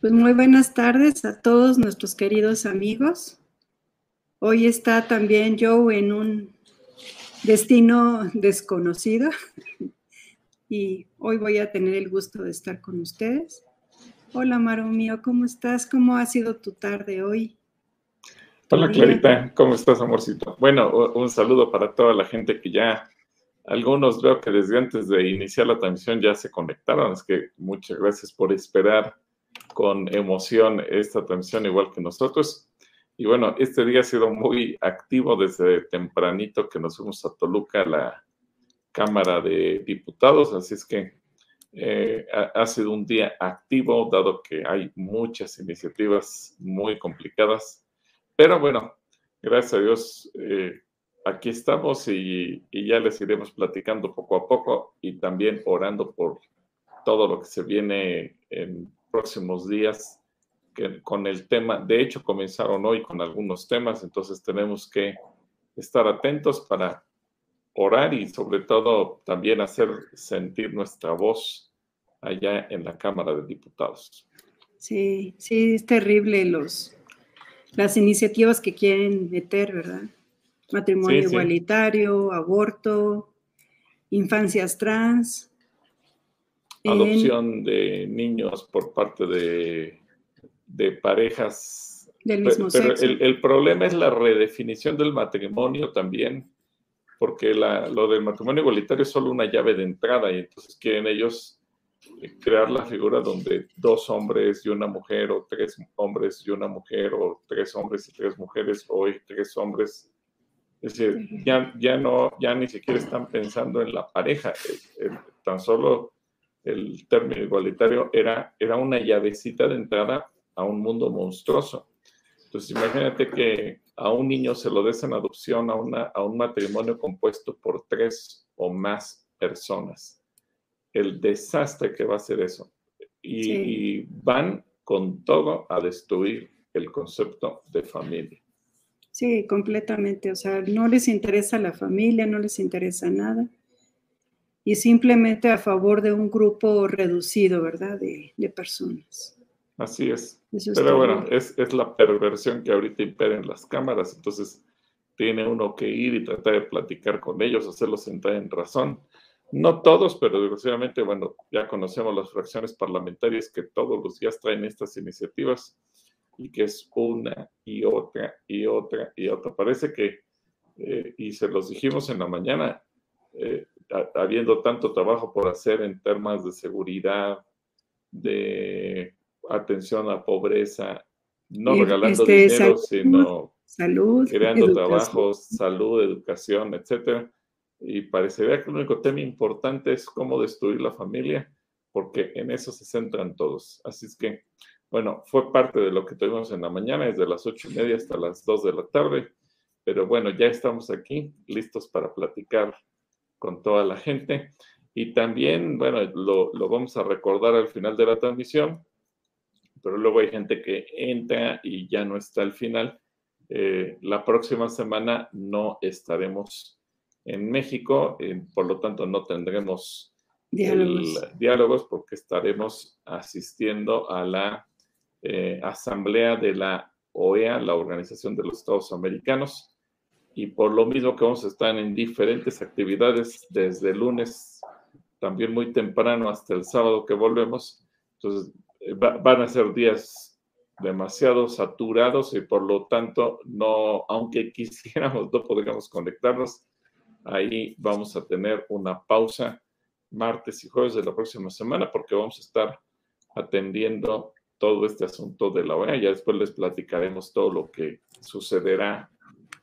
Pues muy buenas tardes a todos nuestros queridos amigos. Hoy está también Joe en un destino desconocido y hoy voy a tener el gusto de estar con ustedes. Hola, Maro mío, ¿cómo estás? ¿Cómo ha sido tu tarde hoy? Hola, Clarita, ¿cómo estás, amorcito? Bueno, un saludo para toda la gente que ya, algunos veo que desde antes de iniciar la transmisión ya se conectaron, es que muchas gracias por esperar con emoción esta transmisión igual que nosotros. Y bueno, este día ha sido muy activo desde tempranito que nos fuimos a Toluca, la Cámara de Diputados, así es que eh, ha, sido un día activo, dado que hay muchas iniciativas muy complicadas. Pero bueno, gracias a Dios, eh, aquí estamos y, y ya les iremos platicando poco a poco y también orando por todo lo que se viene en próximos días que, con el tema. De hecho, comenzaron hoy con algunos temas, entonces tenemos que estar atentos para orar y sobre todo también hacer sentir nuestra voz allá en la Cámara de Diputados. Sí, sí, es terrible los, las iniciativas que quieren meter, ¿verdad? Matrimonio igualitario, aborto, infancias trans, adopción de niños por parte de, de parejas. Del mismo pero, El, problema es la redefinición del matrimonio también, porque la, lo del matrimonio igualitario es solo una llave de entrada y entonces quieren ellos eh, crear la figura donde dos hombres y una mujer o tres hombres y una mujer o tres hombres y tres mujeres o tres hombres. Es decir, ya, ya, no, ya ni siquiera están pensando en la pareja, eh, eh, tan solo el término igualitario era, era una llavecita de entrada a un mundo monstruoso. Entonces, imagínate que a un niño se lo des en adopción a, una, a un matrimonio compuesto por tres o más personas. El desastre que va a ser eso. Y, y van con todo a destruir el concepto de familia. Sí, completamente. O sea, no les interesa la familia, no les interesa nada y simplemente a favor de un grupo reducido, ¿verdad? De, personas. Así es. Pero bueno, es, la perversión que ahorita impera en las cámaras, entonces tiene uno que ir y tratar de platicar con ellos, hacerlos entrar en razón. No todos, pero desgraciadamente, bueno, ya conocemos las fracciones parlamentarias que todos los días traen estas iniciativas y que es una y otra y otra y otra. Parece que, eh, y se los dijimos en la mañana, eh, habiendo tanto trabajo por hacer en temas de seguridad, de atención a pobreza, no regalando este, dinero, sino creando trabajos, salud, educación, etcétera. Y parecería que el único tema importante es cómo destruir la familia, porque en eso se centran todos. Así es que, bueno, fue parte de lo que tuvimos en la mañana, desde las ocho y media hasta las dos de la tarde. Pero bueno, ya estamos aquí, listos para platicar con toda la gente. Y también, bueno, lo, vamos a recordar al final de la transmisión, pero luego hay gente que entra y ya no está al final. Eh, la próxima semana no estaremos en México, eh, por lo tanto no tendremos diálogos, porque estaremos asistiendo a la eh, asamblea de la OEA, la Organización de los Estados Americanos, y por lo mismo que vamos a estar en diferentes actividades desde el lunes, también muy temprano hasta el sábado que volvemos. Entonces, eh, van a ser días demasiado saturados y por lo tanto, no, aunque quisiéramos, no podríamos conectarnos. Ahí vamos a tener una pausa martes y jueves de la próxima semana porque vamos a estar atendiendo todo este asunto de la OEA. Ya después les platicaremos todo lo que sucederá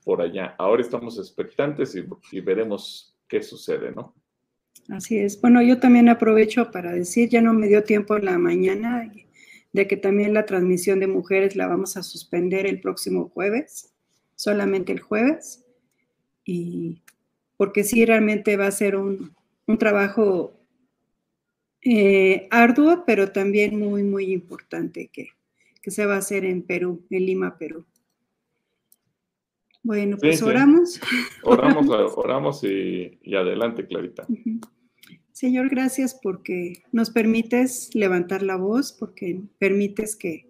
por allá. Ahora estamos expectantes y, veremos qué sucede, ¿no? Así es. Bueno, yo también aprovecho para decir, ya no me dio tiempo en la mañana, de que también la transmisión de mujeres la vamos a suspender el próximo jueves, solamente el jueves, y porque sí realmente va a ser un, trabajo eh, arduo, pero también muy, muy importante que, que se va a hacer en Perú, en Lima, Perú. Bueno, pues oramos. Oramos, oramos y, adelante, Clarita. Señor, gracias porque nos permites levantar la voz, porque permites que,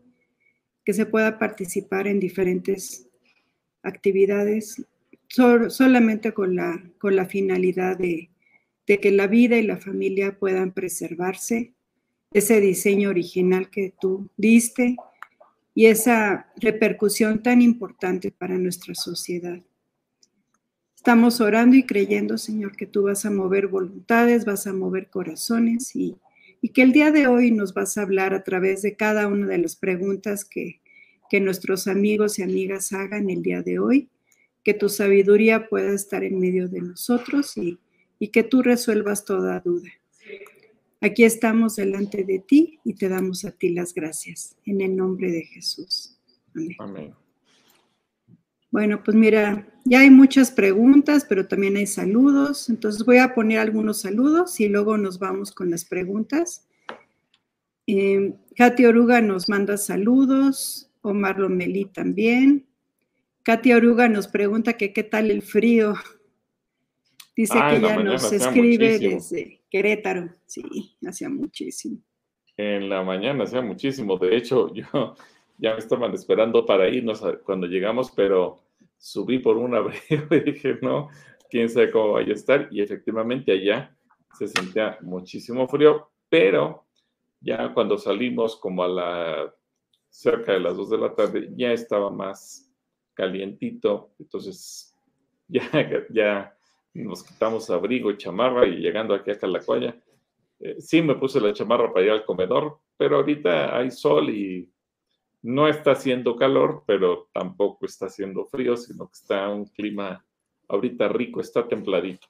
que se pueda participar en diferentes actividades solamente con la, con la finalidad de, de que la vida y la familia puedan preservarse, ese diseño original que tú diste y esa repercusión tan importante para nuestra sociedad. Estamos orando y creyendo, Señor, que tú vas a mover voluntades, vas a mover corazones y, que el día de hoy nos vas a hablar a través de cada una de las preguntas que, nuestros amigos y amigas hagan el día de hoy, que tu sabiduría pueda estar en medio de nosotros y que tú resuelvas toda duda. Aquí estamos delante de ti y te damos a ti las gracias. En el nombre de Jesús. Amén. Amén. Bueno, pues mira, ya hay muchas preguntas, pero también hay saludos. Entonces voy a poner algunos saludos y luego nos vamos con las preguntas. Eh, Katy Oruga nos manda saludos, Omar Lomelí también. Katy Oruga nos pregunta que qué tal el frío. Dice que ya nos escribe desde Querétaro. Sí, hacía muchísimo. En la mañana hacía muchísimo. De hecho, yo ya me estaban esperando para irnos cuando llegamos, pero subí por un abrigo y dije, no, quién sabe cómo vaya a estar. Y efectivamente allá se sentía muchísimo frío, pero ya cuando salimos como a la cerca de las 2 de la tarde, ya estaba más calientito, entonces ya, ya nos quitamos abrigo y chamarra y llegando aquí a Calacuaya, eh, sí me puse la chamarra para ir al comedor, pero ahorita hay sol y no está haciendo calor, pero tampoco está haciendo frío, sino que está un clima ahorita rico, está templadito.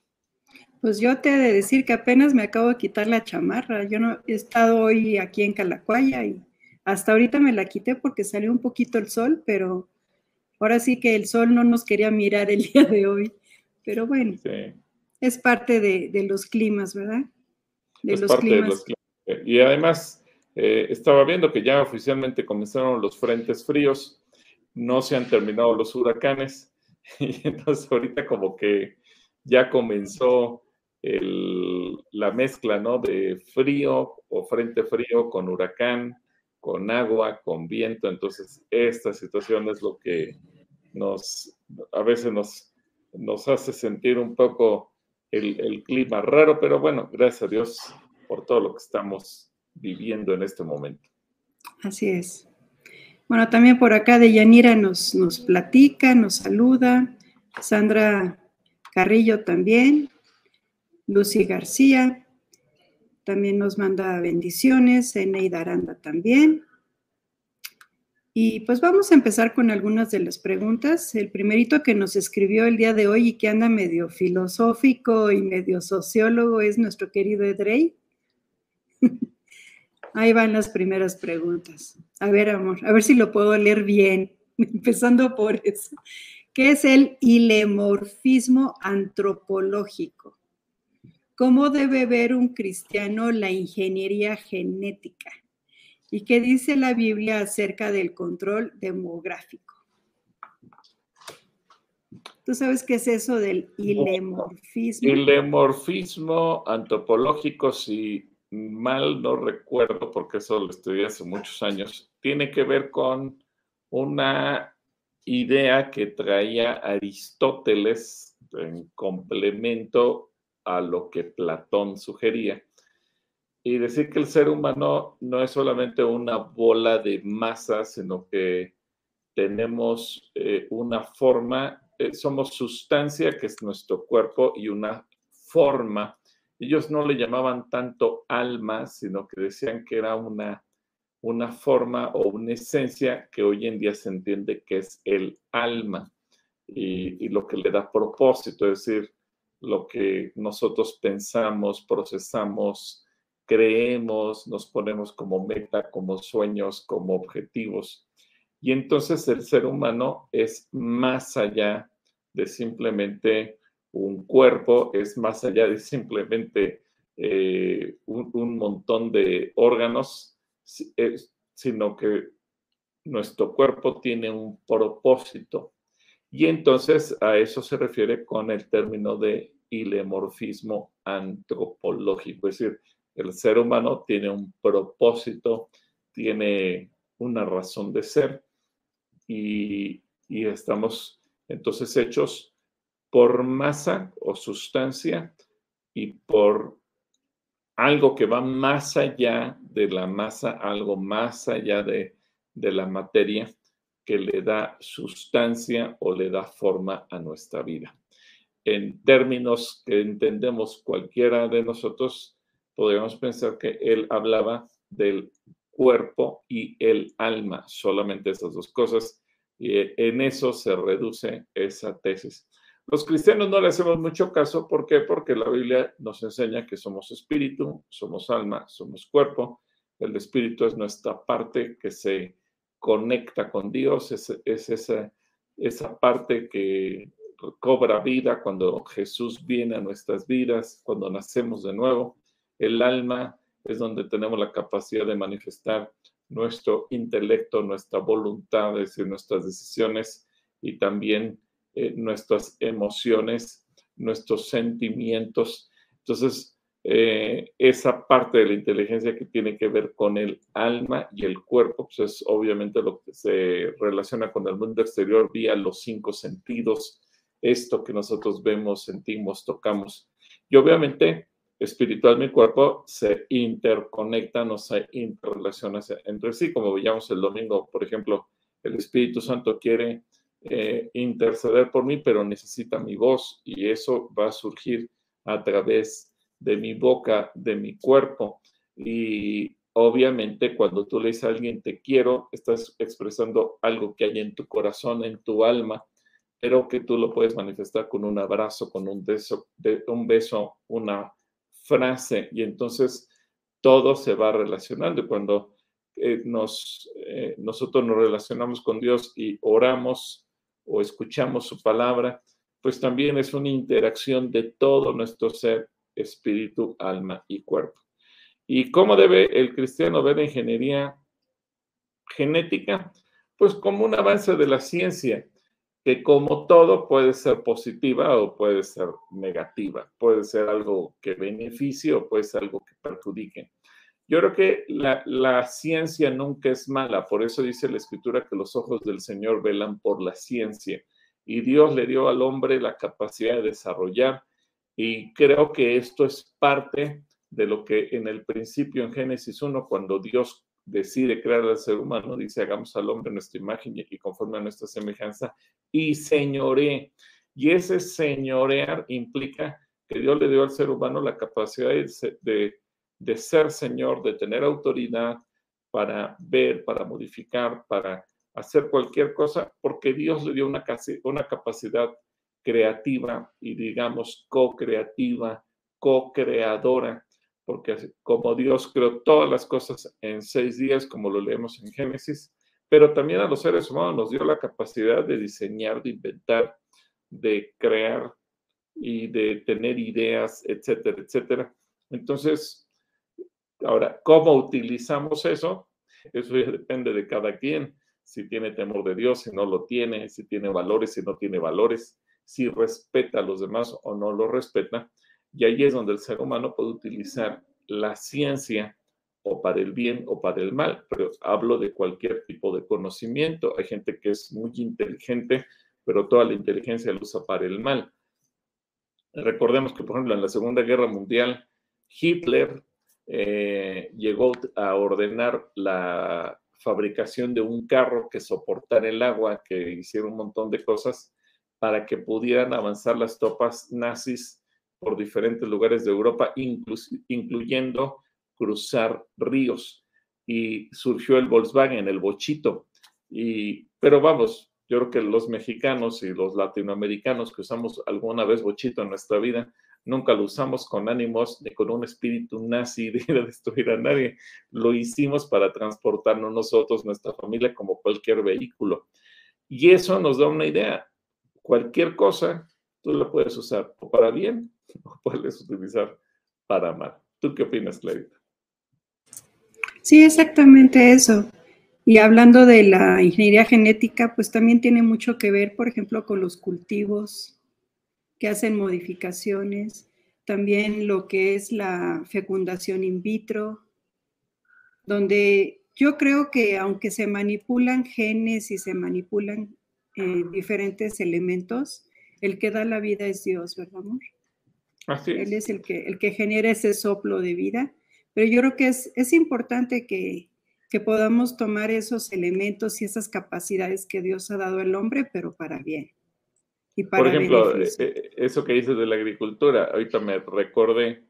Pues yo te he de decir que apenas me acabo de quitar la chamarra. Yo no he estado hoy aquí en Calacuaya y hasta ahorita me la quité porque salió un poquito el sol, pero ahora sí que el sol no nos quería mirar el día de hoy. Pero bueno, es parte de, los climas, ¿verdad? De los climas. Y además, eh, estaba viendo que ya oficialmente comenzaron los frentes fríos, no se han terminado los huracanes, y entonces ahorita como que ya comenzó la mezcla, ¿no? De frío o frente frío con huracán, con agua, con viento. Entonces, esta situación es lo que nos, a veces nos, nos hace sentir un poco el, clima raro, pero bueno, gracias a Dios por todo lo que estamos viviendo en este momento. Así es. Bueno, también por acá de Yanira nos, nos platica, nos saluda. Sandra Carrillo también. Lucy García también nos manda bendiciones. Eneida Aranda también. Y pues vamos a empezar con algunas de las preguntas. El primerito que nos escribió el día de hoy y que anda medio filosófico y medio sociólogo es nuestro querido Edrey. Ahí van las primeras preguntas. A ver, amor, a ver si lo puedo leer bien, empezando por eso. ¿Qué es el ilemorfismo antropológico? ¿Cómo debe ver un cristiano la ingeniería genética? ¿Y qué dice la Biblia acerca del control demográfico? ¿Tú sabes qué es eso del ilemorfismo? Ilemorfismo antropológico, sí mal no recuerdo, porque eso lo estudié hace muchos años, tiene que ver con una idea que traía Aristóteles en complemento a lo que Platón sugería. Y decir que el ser humano no es solamente una bola de masa, sino que tenemos eh, una forma, eh, somos sustancia, que es nuestro cuerpo, y una forma. Ellos no le llamaban tanto alma, sino que decían que era una, una forma o una esencia que hoy en día se entiende que es el alma y, lo que le da propósito, es decir, lo que nosotros pensamos, procesamos, creemos, nos ponemos como meta, como sueños, como objetivos. Y entonces el ser humano es más allá de simplemente un cuerpo es más allá de simplemente eh, un, montón de órganos, sino que nuestro cuerpo tiene un propósito. Y entonces a eso se refiere con el término de y lemorfismo antropológico. Es decir, el ser humano tiene un propósito, tiene una razón de ser y, y estamos entonces hechos por masa o sustancia y por algo que va más allá de la masa, algo más allá de, de la materia que le da sustancia o le da forma a nuestra vida. En términos que entendemos cualquiera de nosotros, podríamos pensar que él hablaba del cuerpo y el alma, solamente esas dos cosas, y en eso se reduce esa tesis. Los cristianos no le hacemos mucho caso, ¿por qué? Porque la Biblia nos enseña que somos espíritu, somos alma, somos cuerpo. El espíritu es nuestra parte que se conecta con Dios, es, esa, esa parte que cobra vida cuando Jesús viene a nuestras vidas, cuando nacemos de nuevo. El alma es donde tenemos la capacidad de manifestar nuestro intelecto, nuestra voluntad, es decir, nuestras decisiones y también eh, nuestras emociones, nuestros sentimientos. Entonces, eh, esa parte de la inteligencia que tiene que ver con el alma y el cuerpo, pues es obviamente lo que se relaciona con el mundo exterior vía los cinco sentidos, esto que nosotros vemos, sentimos, tocamos. Y obviamente, espiritual mi cuerpo se interconectan o se interrelacionan entre sí, como veíamos el domingo, por ejemplo, el Espíritu Santo quiere eh, interceder por mí, pero necesita mi voz y eso va a surgir a través de mi boca, de mi cuerpo. Y obviamente cuando tú le dices a alguien te quiero, estás expresando algo que hay en tu corazón, en tu alma, pero que tú lo puedes manifestar con un abrazo, con un beso, un beso una frase. Y entonces todo se va relacionando. Cuando eh, nos, eh, nosotros nos relacionamos con Dios y oramos, o escuchamos su palabra, pues también es una interacción de todo nuestro ser, espíritu, alma y cuerpo. ¿Y cómo debe el cristiano ver la ingeniería genética? Pues como un avance de la ciencia, que como todo puede ser positiva o puede ser negativa, puede ser algo que beneficie o puede ser algo que perjudique. Yo creo que la, la, ciencia nunca es mala, por eso dice la escritura que los ojos del Señor velan por la ciencia y Dios le dio al hombre la capacidad de desarrollar y creo que esto es parte de lo que en el principio en Génesis 1, cuando Dios decide crear al ser humano, dice, hagamos al hombre nuestra imagen y conforme a nuestra semejanza y señoré. Y ese señorear implica que Dios le dio al ser humano la capacidad de, de ser Señor, de tener autoridad para ver, para modificar, para hacer cualquier cosa, porque Dios le dio una, una capacidad creativa y digamos co-creativa, co-creadora, porque como Dios creó todas las cosas en seis días, como lo leemos en Génesis, pero también a los seres humanos nos dio la capacidad de diseñar, de inventar, de crear y de tener ideas, etcétera, etcétera. Entonces, Ahora, ¿cómo utilizamos eso? Eso depende de cada quien. Si tiene temor de Dios, si no lo tiene, si tiene valores, si no tiene valores, si respeta a los demás o no lo respeta. Y ahí es donde el ser humano puede utilizar la ciencia o para el bien o para el mal, pero hablo de cualquier tipo de conocimiento. Hay gente que es muy inteligente, pero toda la inteligencia la usa para el mal. Recordemos que, por ejemplo, en la Segunda Guerra Mundial, Hitler eh, llegó a ordenar la fabricación de un carro que soportara el agua, que hiciera un montón de cosas para que pudieran avanzar las tropas nazis por diferentes lugares de Europa, incluyendo cruzar ríos. Y surgió el Volkswagen, el bochito. Y, pero vamos, yo creo que los mexicanos y los latinoamericanos que usamos alguna vez bochito en nuestra vida, nunca lo usamos con ánimos ni con un espíritu nazi de ir a destruir a nadie. Lo hicimos para transportarnos nosotros, nuestra familia, como cualquier vehículo. Y eso nos da una idea. Cualquier cosa tú la puedes usar o para bien o puedes utilizar para mal. ¿Tú qué opinas, Clarita? Sí, exactamente eso. Y hablando de la ingeniería genética, pues también tiene mucho que ver, por ejemplo, con los cultivos, que hacen modificaciones, también lo que es la fecundación in vitro, donde yo creo que aunque se manipulan genes y se manipulan eh, diferentes elementos, el que da la vida es Dios, ¿verdad, amor? Así es. Él es el que, el que genera ese soplo de vida. Pero yo creo que es, es importante que, que podamos tomar esos elementos y esas capacidades que Dios ha dado al hombre, pero para bien. Por ejemplo, eh, eh, eso que dices de la agricultura, ahorita me recordé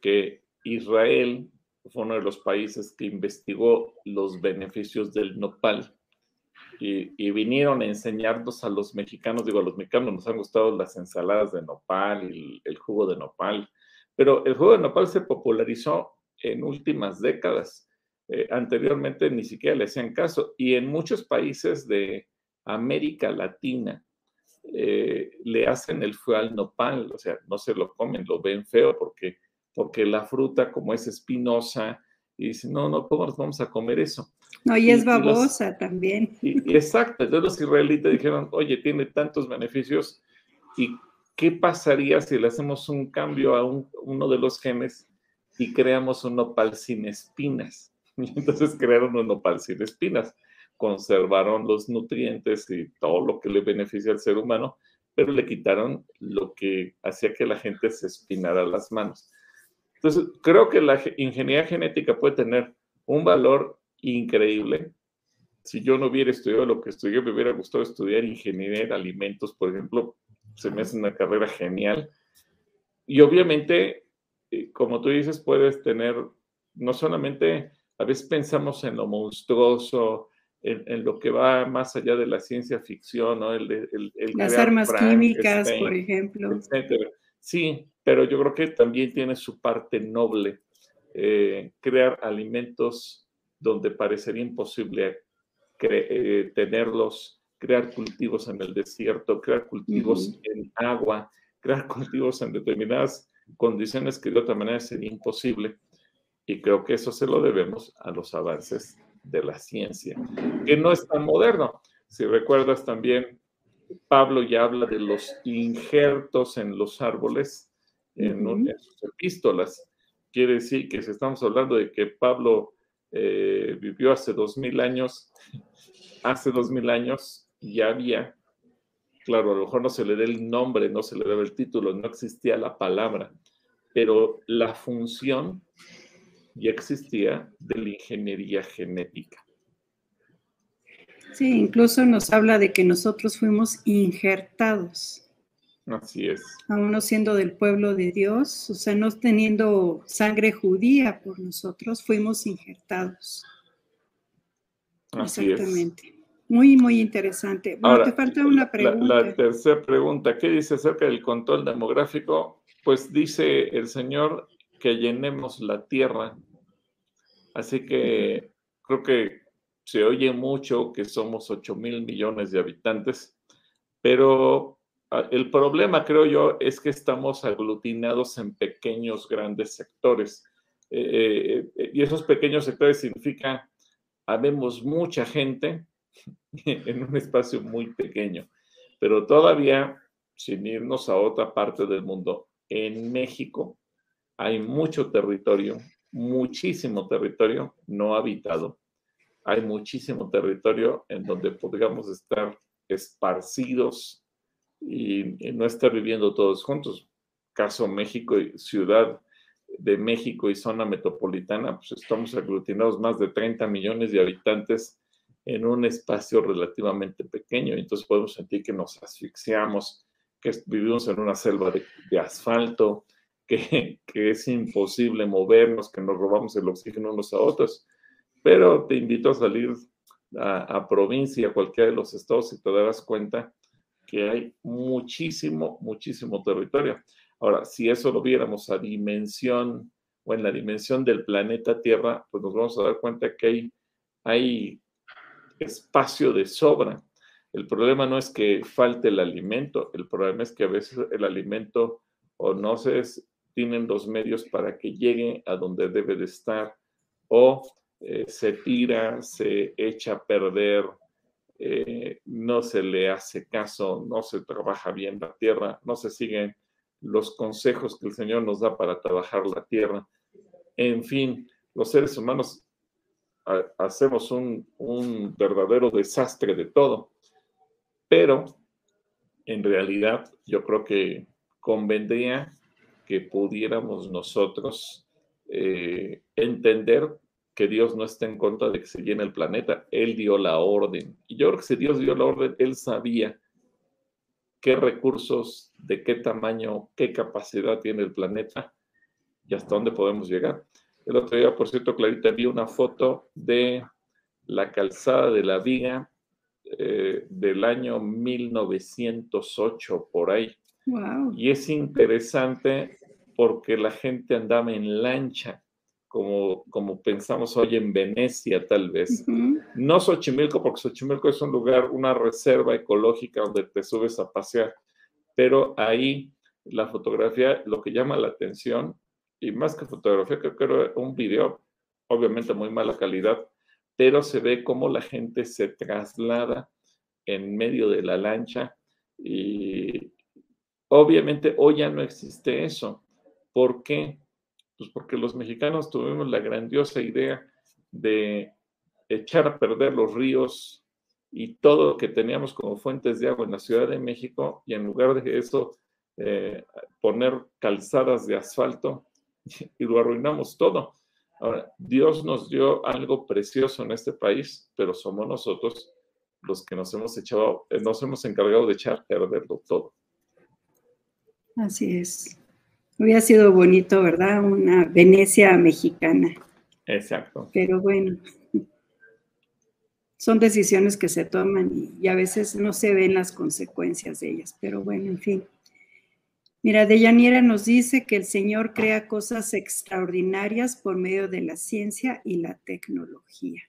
que Israel fue uno de los países que investigó los beneficios del nopal y, vinieron a enseñarnos a los mexicanos, digo, a los mexicanos nos han gustado las ensaladas de nopal el, jugo de nopal, pero el jugo de nopal se popularizó en últimas décadas. Eh, anteriormente ni siquiera le hacían caso y en muchos países de América Latina, eh, le hacen el fue al nopal, o sea, no se lo comen, lo ven feo porque, porque la fruta como es espinosa y dicen, no, no, ¿cómo nos vamos a comer eso? No, y es babosa también. Y, exacto, entonces los israelitas dijeron, oye, tiene tantos beneficios y ¿qué pasaría si le hacemos un cambio a uno de los genes y creamos un nopal sin espinas? Y entonces crearon un nopal sin espinas conservaron los nutrientes y todo lo que le beneficia al ser humano, pero le quitaron lo que hacía que la gente se espinara las manos. Entonces, creo que la ingeniería genética puede tener un valor increíble. Si yo no hubiera estudiado lo que estudié, me hubiera gustado estudiar ingeniería de alimentos, por ejemplo, se me hace una carrera genial. Y obviamente, eh, como tú dices, puedes tener, no solamente, a veces pensamos en lo monstruoso, en, lo que va más allá de la ciencia ficción, ¿no? El, Las armas químicas, por ejemplo. Sí, pero yo creo que también tiene su parte noble. Eh, crear alimentos donde parecería imposible eh, tenerlos, crear cultivos en el desierto, crear cultivos en agua, crear cultivos en determinadas condiciones que de otra manera sería imposible. Y creo que eso se lo debemos a los avances de la ciencia, que no es tan moderno. Si recuerdas también, Pablo ya habla de los injertos en los árboles en, sus epístolas. Quiere decir que si estamos hablando de que Pablo eh, vivió hace dos mil años, hace dos mil años ya había, claro, a lo mejor no se le dé el nombre, no se le dé el título, no existía la palabra, pero la función ya existía de la ingeniería genética. Sí, incluso nos habla de que nosotros fuimos injertados. Así es. Aún no siendo del pueblo de Dios, o sea, no teniendo sangre judía por nosotros, fuimos injertados. Así Exactamente. Muy, muy interesante. Bueno, te falta una pregunta. La, la, tercera pregunta, ¿qué dice acerca del control demográfico? Pues dice el Señor que llenemos la tierra. Así que creo que se oye mucho que somos 8 mil millones de habitantes, pero el problema, creo yo, es que estamos aglutinados en pequeños, grandes sectores. Eh, eh, y esos pequeños sectores significa, habemos mucha gente en un espacio muy pequeño, pero todavía, sin irnos a otra parte del mundo, en México hay mucho territorio, muchísimo territorio no habitado. Hay muchísimo territorio en donde podríamos estar esparcidos y, no estar viviendo todos juntos. Caso México Ciudad de México y zona metropolitana, pues estamos aglutinados más de 30 millones de habitantes en un espacio relativamente pequeño. Entonces podemos sentir que nos asfixiamos, que vivimos en una selva de asfalto, que, es imposible movernos, que nos robamos el oxígeno unos a otros. Pero te invito a salir a, provincia, a cualquiera de los estados, y te darás cuenta que hay muchísimo, muchísimo territorio. Ahora, si eso lo viéramos a dimensión o en la dimensión del planeta Tierra, pues nos vamos a dar cuenta que hay, hay espacio de sobra. El problema no es que falte el alimento, el problema es que a veces el alimento o no se, tienen los medios para que llegue a donde debe de estar o eh, se tira, se echa a perder eh, no se le hace caso, no se trabaja bien la tierra, no se siguen los consejos que el Señor nos da para trabajar la tierra. En fin, los seres humanos hacemos un, verdadero desastre de todo, pero en realidad yo creo que convendría que pudiéramos nosotros eh, entender que Dios no está en contra de que se llene el planeta. Él dio la orden. Y yo creo que si Dios dio la orden, Él sabía qué recursos, de qué tamaño, qué capacidad tiene el planeta y hasta dónde podemos llegar. El otro día, por cierto, Clarita, vi una foto de la calzada de la viga eh, del año 1908, por ahí. Y es interesante porque la gente andaba en lancha, como, como pensamos hoy en Venecia, tal vez. No Xochimilco, porque Xochimilco es un lugar, una reserva ecológica donde te subes a pasear, pero ahí la fotografía, lo que llama la atención, y más que fotografía, creo que era un video, obviamente muy mala calidad, pero se ve cómo la gente se traslada en medio de la lancha y obviamente hoy ya no existe eso. ¿Por qué? Pues porque los mexicanos tuvimos la grandiosa idea de echar a perder los ríos y todo lo que teníamos como fuentes de agua en la Ciudad de México y en lugar de eso eh, poner calzadas de asfalto y lo arruinamos todo. Ahora, Dios nos dio algo precioso en este país, pero somos nosotros los que nos hemos echado, eh, nos hemos encargado de echar a perderlo todo. Así es. Hubiera sido bonito, ¿verdad? Una Venecia mexicana. Exacto. Pero bueno, son decisiones que se toman y, a veces no se ven las consecuencias de ellas. Pero bueno, en fin. Mira, Deyanira nos dice que el Señor crea cosas extraordinarias por medio de la ciencia y la tecnología.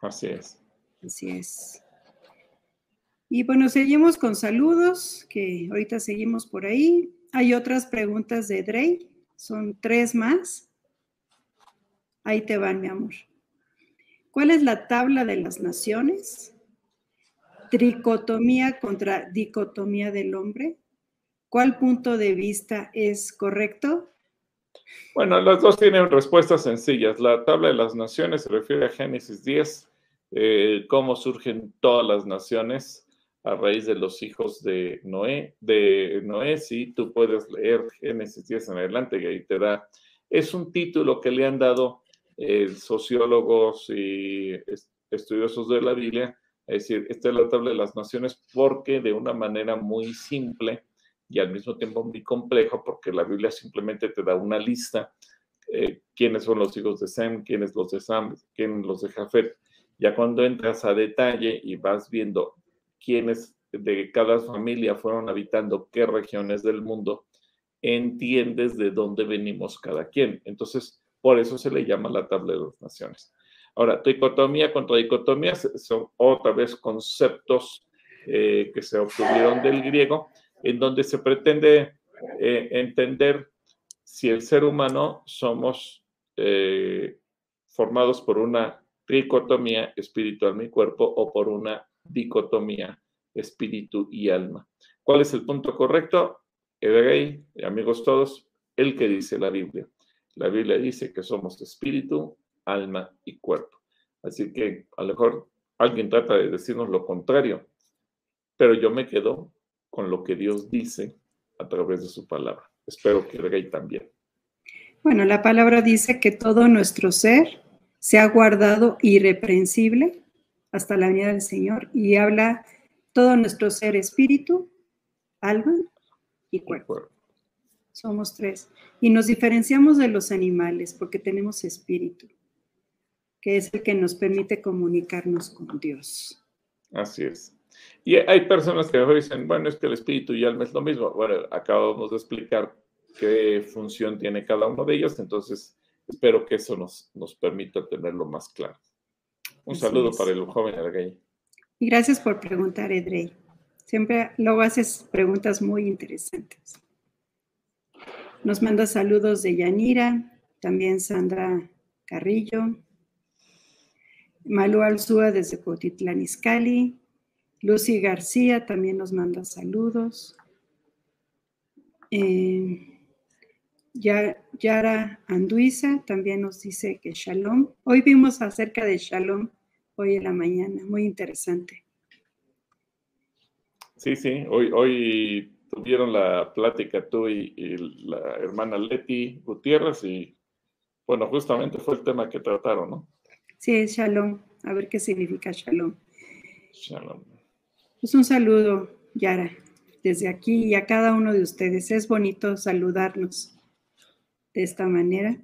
Así es. Así es. Y bueno, seguimos con saludos, que ahorita seguimos por ahí. Hay otras preguntas de Drey, son tres más. Ahí te van, mi amor. ¿Cuál es la tabla de las naciones? Tricotomía contra dicotomía del hombre. ¿Cuál punto de vista es correcto? Bueno, las dos tienen respuestas sencillas. La tabla de las naciones se refiere a Génesis 10, eh, cómo surgen todas las naciones a raíz de los hijos de Noé. De Noé, sí, tú puedes leer Génesis 10 en adelante y ahí te da. Es un título que le han dado eh, sociólogos y estudiosos de la Biblia, es decir, esta es la tabla de las naciones porque de una manera muy simple y al mismo tiempo muy complejo, porque la Biblia simplemente te da una lista, eh, quiénes son los hijos de Sem, quiénes los de Sam, quiénes los de Jafet. Ya cuando entras a detalle y vas viendo quiénes de cada familia fueron habitando qué regiones del mundo, entiendes de dónde venimos cada quien. Entonces, por eso se le llama la tabla de las naciones. Ahora, dicotomía contra dicotomía son otra vez conceptos eh, que se obtuvieron del griego en donde se pretende eh, entender si el ser humano somos eh, formados por una tricotomía espiritual y cuerpo o por una dicotomía espíritu y alma. ¿Cuál es el punto correcto? y amigos todos, el que dice la Biblia. La Biblia dice que somos espíritu, alma y cuerpo. Así que a lo mejor alguien trata de decirnos lo contrario, pero yo me quedo con lo que Dios dice a través de su palabra. Espero que Rey también. Bueno, la palabra dice que todo nuestro ser se ha guardado irreprensible hasta la venida del Señor y habla todo nuestro ser espíritu, alma y cuerpo. Somos tres. Y nos diferenciamos de los animales porque tenemos espíritu, que es el que nos permite comunicarnos con Dios. Así es. Y hay personas que dicen, bueno, es que el espíritu y alma es lo mismo. Bueno, acabamos de explicar qué función tiene cada uno de ellos, entonces espero que eso nos, nos permita tenerlo más claro. Un saludo para el joven Edrey. Y gracias por preguntar, Edrey. Siempre luego haces preguntas muy interesantes. Nos manda saludos de Yanira, también Sandra Carrillo, Malú Alzúa desde Cotitlán Izcalli, Lucy García también nos manda saludos. Eh, Yara Anduiza también nos dice que Shalom. Hoy vimos acerca de Shalom, hoy en la mañana, muy interesante. Sí, sí, hoy, hoy tuvieron la plática tú y, la hermana Leti Gutiérrez y bueno, justamente fue el tema que trataron, ¿no? Sí, es Shalom. A ver qué significa Shalom. Shalom. Pues un saludo, Yara, desde aquí y a cada uno de ustedes. Es bonito saludarnos de esta manera.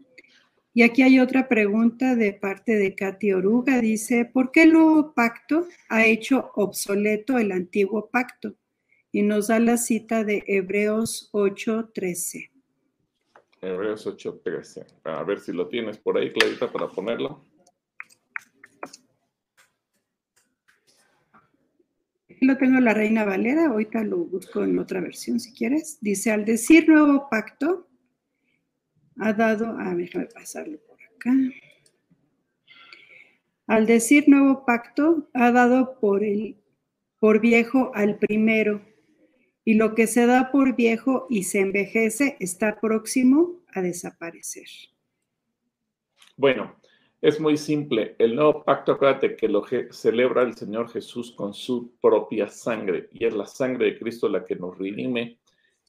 Y aquí hay otra pregunta de parte de Katy Oruga. Dice, ¿por qué el nuevo pacto ha hecho obsoleto el antiguo pacto? Y nos da la cita de Hebreos 8:13. Hebreos 8:13. A ver si lo tienes por ahí, Clarita, para ponerlo. Lo tengo la Reina Valera, ahorita lo busco en otra versión si quieres. Dice, al decir nuevo pacto, ha dado, ah, déjame pasarlo por acá. Al decir nuevo pacto, ha dado por, el, por viejo al primero, y lo que se da por viejo y se envejece está próximo a desaparecer. Bueno, es muy simple. El nuevo pacto, acuérdate que lo celebra el Señor Jesús con su propia sangre, y es la sangre de Cristo la que nos redime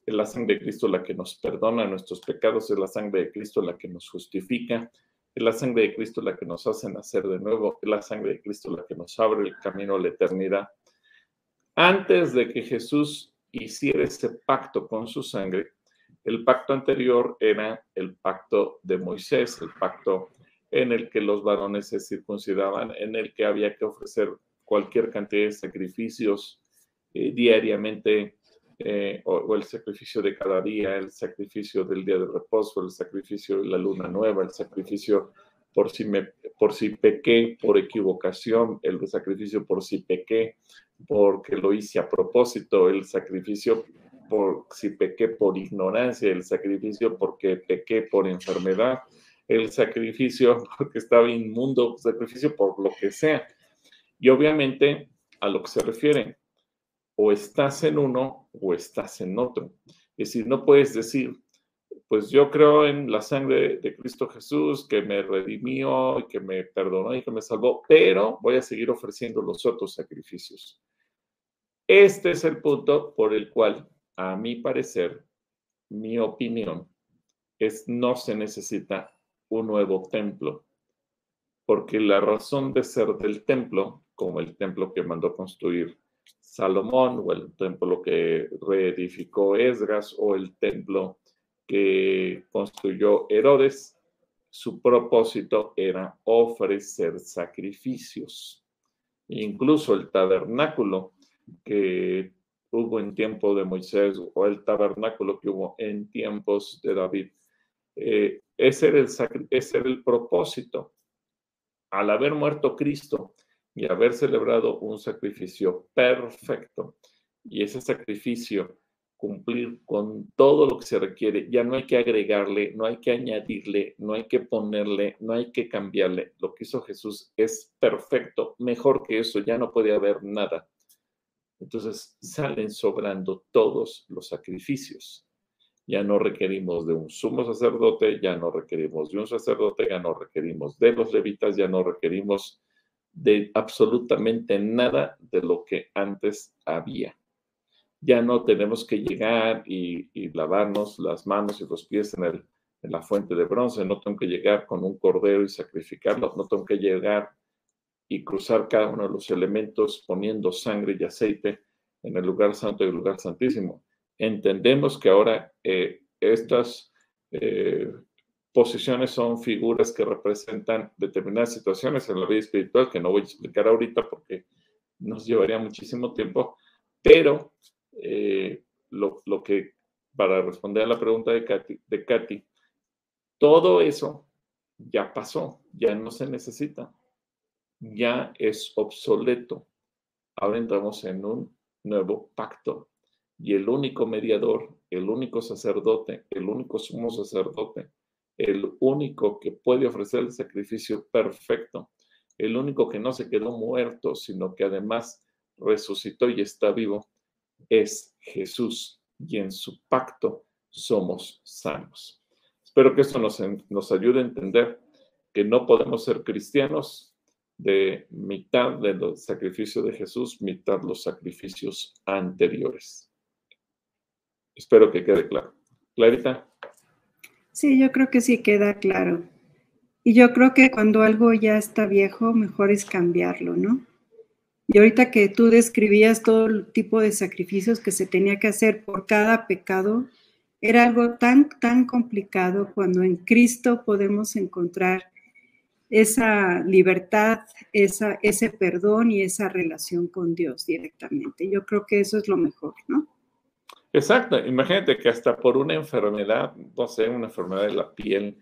es la sangre de Cristo la que nos perdona nuestros pecados, es la sangre de Cristo la que nos justifica, es la sangre de Cristo la que nos hace nacer de nuevo, es la sangre de Cristo la que nos abre el camino a la eternidad. Antes de que Jesús hiciera ese pacto con su sangre, el pacto anterior era el pacto de Moisés, el pacto en el que los varones se circuncidaban, en el que había que ofrecer cualquier cantidad de sacrificios eh, diariamente eh, o, el sacrificio de cada día, el sacrificio del día de reposo, el sacrificio de la luna nueva, el sacrificio por si, me, por si pequé por equivocación, el sacrificio por si pequé porque lo hice a propósito, el sacrificio por si pequé por ignorancia, el sacrificio porque pequé por enfermedad, el sacrificio porque estaba inmundo, sacrificio por lo que sea. Y obviamente a lo que se refiere, o estás en uno o estás en otro. Es decir, no puedes decir, pues yo creo en la sangre de Cristo Jesús que me redimió y que me perdonó y que me salvó, pero voy a seguir ofreciendo los otros sacrificios. Este es el punto por el cual, a mi parecer, mi opinión es no se necesita un nuevo templo, porque la razón de ser del templo, como el templo que mandó construir Salomón o el templo que reedificó Esdras o el templo que construyó Herodes, su propósito era ofrecer sacrificios. Incluso el tabernáculo que hubo en tiempo de Moisés o el tabernáculo que hubo en tiempos de David, eh, ese, era el, ese era el propósito. Al haber muerto Cristo, y haber celebrado un sacrificio perfecto y ese sacrificio cumplir con todo lo que se requiere, ya no hay que agregarle, no hay que añadirle, no hay que ponerle, no hay que cambiarle. Lo que hizo Jesús es perfecto, mejor que eso, ya no puede haber nada. Entonces salen sobrando todos los sacrificios. Ya no requerimos de un sumo sacerdote, ya no requerimos de un sacerdote, ya no requerimos de los levitas, ya no requerimos de absolutamente nada de lo que antes había. Ya no tenemos que llegar y, lavarnos las manos y los pies en, el, en la fuente de bronce, no tengo que llegar con un cordero y sacrificarlo, no tengo que llegar y cruzar cada uno de los elementos poniendo sangre y aceite en el lugar santo y el lugar santísimo. Entendemos que ahora eh, estas eh, posiciones son figuras que representan determinadas situaciones en la vida espiritual que no voy a explicar ahorita porque nos llevaría muchísimo tiempo, pero eh, lo, que, para responder a la pregunta de Katy, de Katy, todo eso ya pasó, ya no se necesita, ya es obsoleto. Ahora entramos en un nuevo pacto y el único mediador, el único sacerdote, el único sumo sacerdote el único que puede ofrecer el sacrificio perfecto, el único que no se quedó muerto, sino que además resucitó y está vivo es Jesús y en su pacto somos sanos. Espero que esto nos, ayude a entender que no podemos ser cristianos de mitad de los sacrificios de Jesús, mitad los sacrificios anteriores. Espero que quede claro. Clarita. Sí, yo creo que sí queda claro. Y yo creo que cuando algo ya está viejo, mejor es cambiarlo, ¿no? Y ahorita que tú describías todo el tipo de sacrificios que se tenía que hacer por cada pecado, era algo tan, tan complicado cuando en Cristo podemos encontrar esa libertad, esa, ese perdón y esa relación con Dios directamente. Yo creo que eso es lo mejor, ¿no? Exacto. Imagínate que hasta por una enfermedad, no sé, una enfermedad de la piel,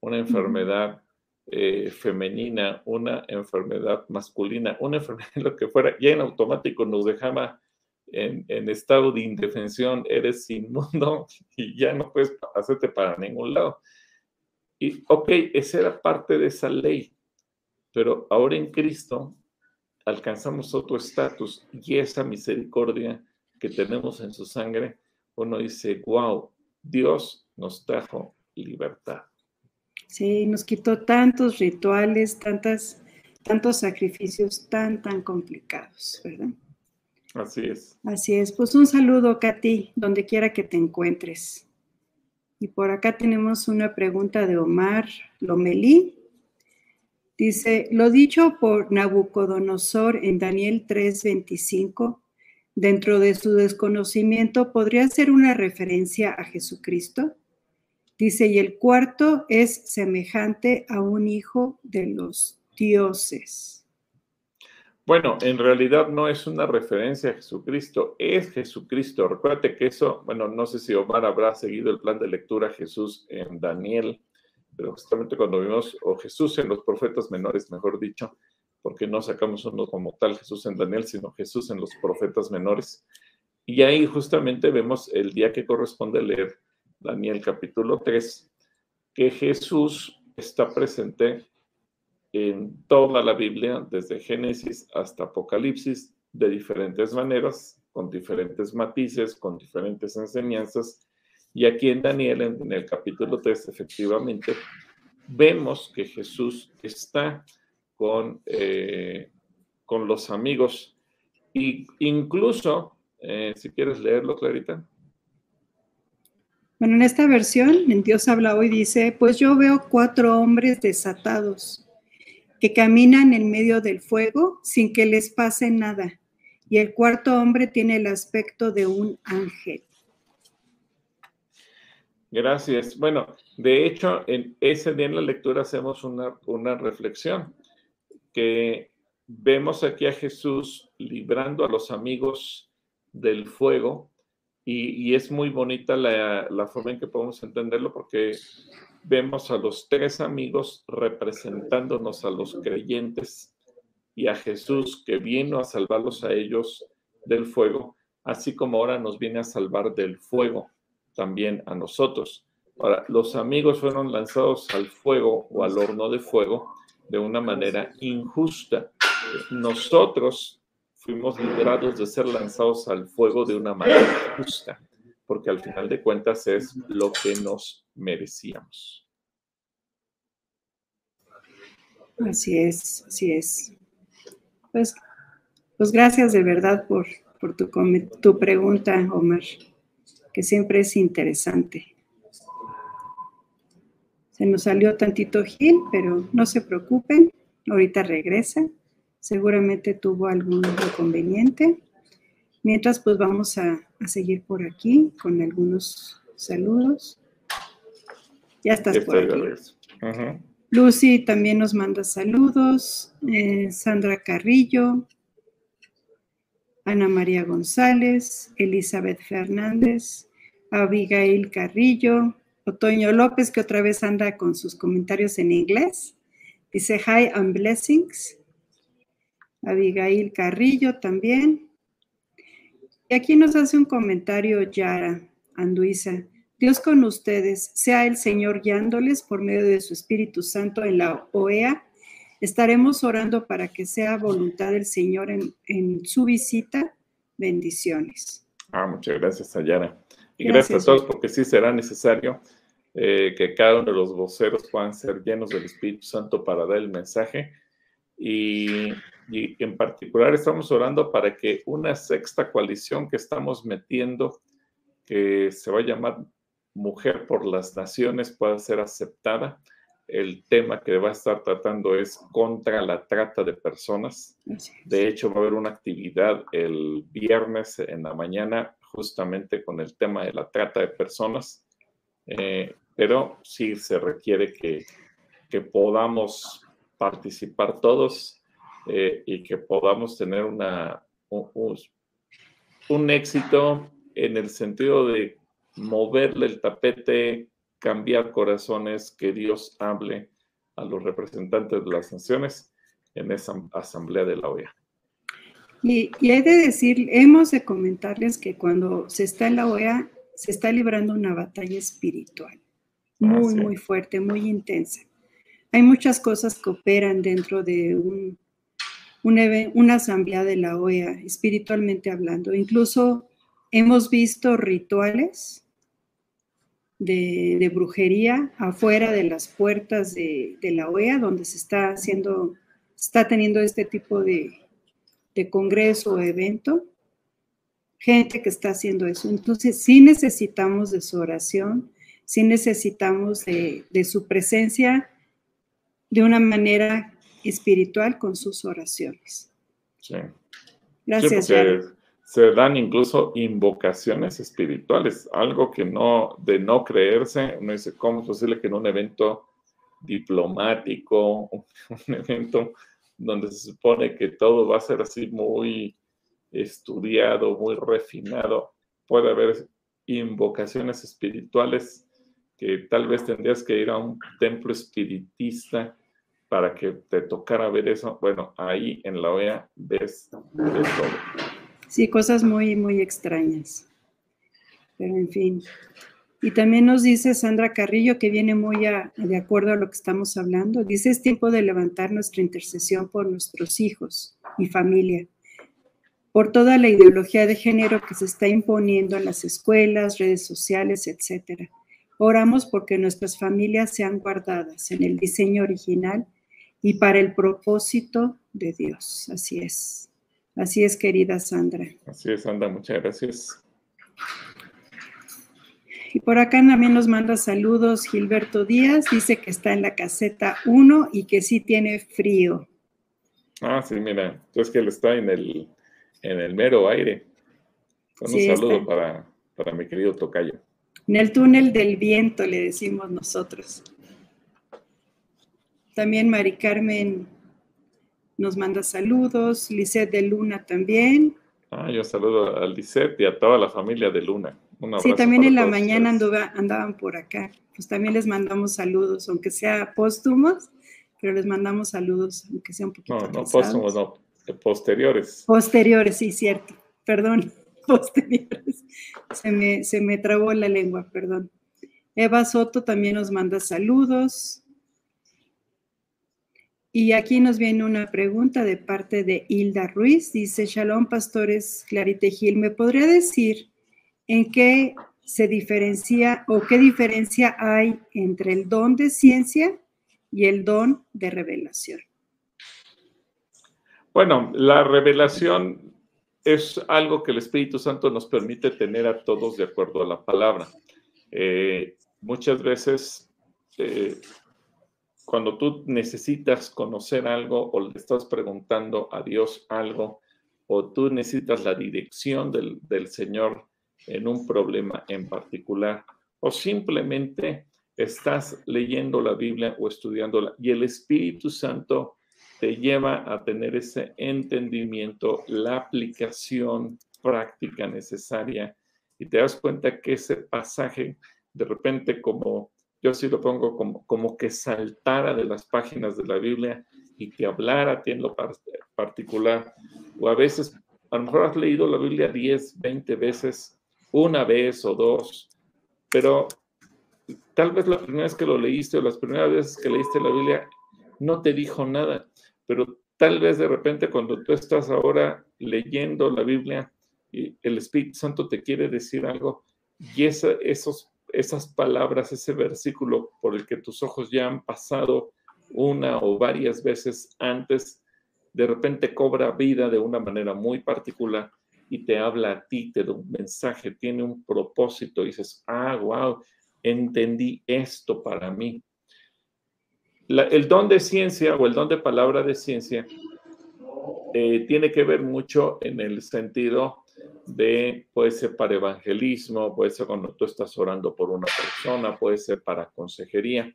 una enfermedad eh, femenina, una enfermedad masculina, una enfermedad, lo que fuera, ya en automático nos dejaba en, en, estado de indefensión, eres inmundo y ya no puedes hacerte para ningún lado. Y ok, esa era parte de esa ley, pero ahora en Cristo alcanzamos otro estatus y esa misericordia que tenemos en su sangre, uno dice, wow, Dios nos trajo libertad. Sí, nos quitó tantos rituales, tantas, tantos sacrificios tan, tan complicados, ¿verdad? Así es. Así es. Pues un saludo, Katy, donde quiera que te encuentres. Y por acá tenemos una pregunta de Omar Lomelí. Dice, lo dicho por Nabucodonosor en Daniel 3:25, dentro de su desconocimiento, ¿podría ser una referencia a Jesucristo? Dice, y el cuarto es semejante a un hijo de los dioses. Bueno, en realidad no es una referencia a Jesucristo, es Jesucristo. Recuérdate que eso, bueno, no sé si Omar habrá seguido el plan de lectura Jesús en Daniel, pero justamente cuando vimos, o Jesús en los profetas menores, mejor dicho, porque no sacamos uno como tal Jesús en Daniel, sino Jesús en los profetas menores. Y ahí justamente vemos el día que corresponde leer Daniel capítulo 3, que Jesús está presente en toda la Biblia, desde Génesis hasta Apocalipsis, de diferentes maneras, con diferentes matices, con diferentes enseñanzas. Y aquí en Daniel, en, el capítulo 3, efectivamente, vemos que Jesús está con, eh, con los amigos. Y incluso, eh, si quieres leerlo, Clarita. Bueno, en esta versión, en Dios habla hoy, dice, pues yo veo cuatro hombres desatados que caminan en medio del fuego sin que les pase nada. Y el cuarto hombre tiene el aspecto de un ángel. Gracias. Bueno, de hecho, en ese día en la lectura hacemos una, una reflexión, vemos aquí a Jesús librando a los amigos del fuego y, es muy bonita la, la, forma en que podemos entenderlo porque vemos a los tres amigos representándonos a los creyentes y a Jesús que vino a salvarlos a ellos del fuego, así como ahora nos viene a salvar del fuego también a nosotros. Ahora, los amigos fueron lanzados al fuego o al horno de fuego de una manera injusta. Nosotros fuimos liberados de ser lanzados al fuego de una manera justa, porque al final de cuentas es lo que nos merecíamos. Así es, así es. Pues, pues gracias de verdad por, por tu, tu pregunta, Omar, que siempre es interesante. Se nos salió tantito Gil, pero no se preocupen, ahorita regresa seguramente tuvo algún inconveniente. Mientras, pues vamos a, seguir por aquí con algunos saludos. Ya estás por aquí. Lucy también nos manda saludos. Eh, Sandra Carrillo. Ana María González. Elizabeth Fernández. Abigail Carrillo. Otoño López, que otra vez anda con sus comentarios en inglés. Dice, hi and blessings. Abigail Carrillo también. Y aquí nos hace un comentario Yara Anduiza. Dios con ustedes, sea el Señor guiándoles por medio de su Espíritu Santo en la OEA Estaremos orando para que sea voluntad del Señor en, su visita. Bendiciones. Ah, muchas gracias, Ayara. Y gracias, a todos, porque sí será necesario eh, que cada uno de los voceros puedan ser llenos del Espíritu Santo para dar el mensaje. Y, y, en particular estamos orando para que una sexta coalición que estamos metiendo, que se va a llamar Mujer por las Naciones, pueda ser aceptada el tema que va a estar tratando es contra la trata de personas. De hecho, va a haber una actividad el viernes en la mañana justamente con el tema de la trata de personas, eh, pero sí se requiere que, podamos participar todos eh, y que podamos tener una, un éxito en el sentido de moverle el tapete cambiar corazones, que Dios hable a los representantes de las naciones en esa asamblea de la OEA. Y, y, de decir, hemos de comentarles que cuando se está en la OEA, se está librando una batalla espiritual muy, ah, muy fuerte, muy intensa. Hay muchas cosas que operan dentro de un, una asamblea de la OEA, espiritualmente hablando. Incluso hemos visto rituales de, brujería afuera de las puertas de, la OEA, donde se está haciendo, está teniendo este tipo de, congreso o evento, gente que está haciendo eso. Entonces, sí necesitamos de su oración, sí necesitamos de, su presencia de una manera espiritual con sus oraciones. Sí. Gracias, se dan incluso invocaciones espirituales, algo que no, de no creerse, uno dice, ¿cómo es posible que en un evento diplomático, un evento donde se supone que todo va a ser así muy estudiado, muy refinado, puede haber invocaciones espirituales que tal vez tendrías que ir a un templo espiritista para que te tocara ver eso. Bueno, ahí en la OEA ves, todo. Sí, cosas muy, muy extrañas. Pero en fin. Y también nos dice Sandra Carrillo, que viene muy de acuerdo a lo que estamos hablando. Dice, es tiempo de levantar nuestra intercesión por nuestros hijos y familia, por toda la ideología de género que se está imponiendo en las escuelas, redes sociales, etc. Oramos porque nuestras familias sean guardadas en el diseño original y para el propósito de Dios. Así es. Así es, querida Sandra. Así es, Sandra, muchas gracias. Y por acá también nos manda saludos Gilberto Díaz, dice que está en la caseta 1 y que sí tiene frío. Ah, sí, mira, es que él está en el, en el mero aire. un saludo para, para mi querido Tocayo. En el túnel del viento, le decimos nosotros. También Mari Carmen nos manda saludos, Lisette de Luna también. Ah, yo saludo a Lisette y a toda la familia de Luna. sí, también en la mañana andaban por acá. Pues también les mandamos saludos, aunque sea póstumos, pero les mandamos saludos, aunque sea un poquito. No, no póstumos, no, posteriores. Posteriores, sí, cierto. Perdón, posteriores. Se me, se me trabó la lengua, perdón. Eva Soto también nos manda saludos. Y aquí nos viene una pregunta de parte de Hilda Ruiz. Dice, Shalom, pastores Clarite Gil, ¿me podría decir en qué se diferencia o qué diferencia hay entre el don de ciencia y el don de revelación? Bueno, la revelación es algo que el Espíritu Santo nos permite tener a todos de acuerdo a la palabra. Eh, muchas veces eh, cuando tú necesitas conocer algo o le estás preguntando a Dios algo o tú necesitas la dirección del, Señor en un problema en particular o simplemente estás leyendo la Biblia o estudiándola y el Espíritu Santo te lleva a tener ese entendimiento, la aplicación práctica necesaria y te das cuenta que ese pasaje de repente como yo sí lo pongo como, como que saltara de las páginas de la Biblia y que hablara a ti en lo particular. O a veces, a lo mejor has leído la Biblia 10, 20 veces, una vez o dos, pero tal vez la primera vez que lo leíste o las primeras veces que leíste la Biblia, no te dijo nada, pero tal vez de repente cuando tú estás ahora leyendo la Biblia, y el Espíritu Santo te quiere decir algo y esos, esas palabras, ese versículo por el que tus ojos ya han pasado una o varias veces antes, de repente cobra vida de una manera muy particular y te habla a ti, te da un mensaje, tiene un propósito dices, ah, wow, entendí esto para mí. El don de ciencia o el don de palabra de ciencia eh, tiene que ver mucho en el sentido de, puede ser para evangelismo, puede ser cuando tú estás orando por una persona, puede ser para consejería,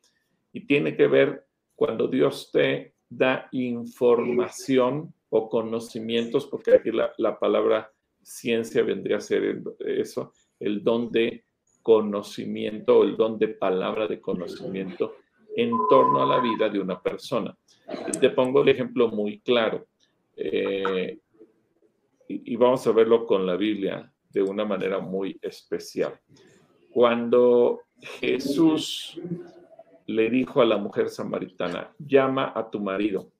y tiene que ver cuando Dios te da información o conocimientos, porque aquí la, la palabra ciencia vendría a ser eso, el don de conocimiento o el don de palabra de conocimiento en torno a la vida de una persona. Y te pongo el ejemplo muy claro. Eh, y, vamos a verlo con la Biblia de una manera muy especial. Cuando Jesús le dijo a la mujer samaritana, llama a tu marido.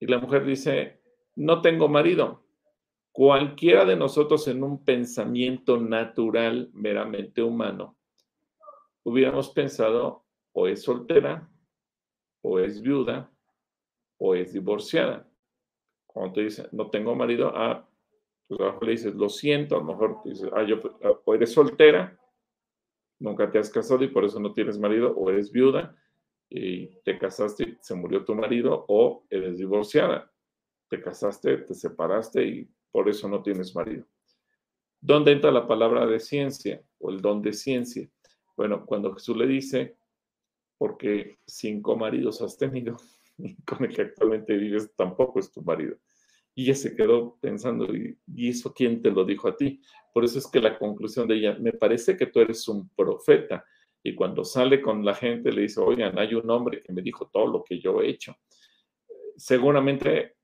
Y la mujer dice, no tengo marido. Cualquiera de nosotros en un pensamiento natural, meramente humano, hubiéramos pensado o es soltera, o es viuda, o es divorciada. Cuando te dice, no tengo marido, ah, pues abajo le dices, lo siento, a lo mejor dices, ah, yo, ah, o eres soltera, nunca te has casado y por eso no tienes marido, o eres viuda y te casaste y se murió tu marido, o eres divorciada, te casaste, te separaste y por eso no tienes marido. ¿Dónde entra la palabra de ciencia o el don de ciencia? Bueno, cuando Jesús le dice, porque cinco maridos has tenido, con el que actualmente vives tampoco es tu marido. Y ella se quedó pensando, ¿y, eso quién te lo dijo a ti? Por eso es que la conclusión de ella, me parece que tú eres un profeta. Y cuando sale con la gente le dice, oigan, hay un hombre que me dijo todo lo que yo he hecho. Seguramente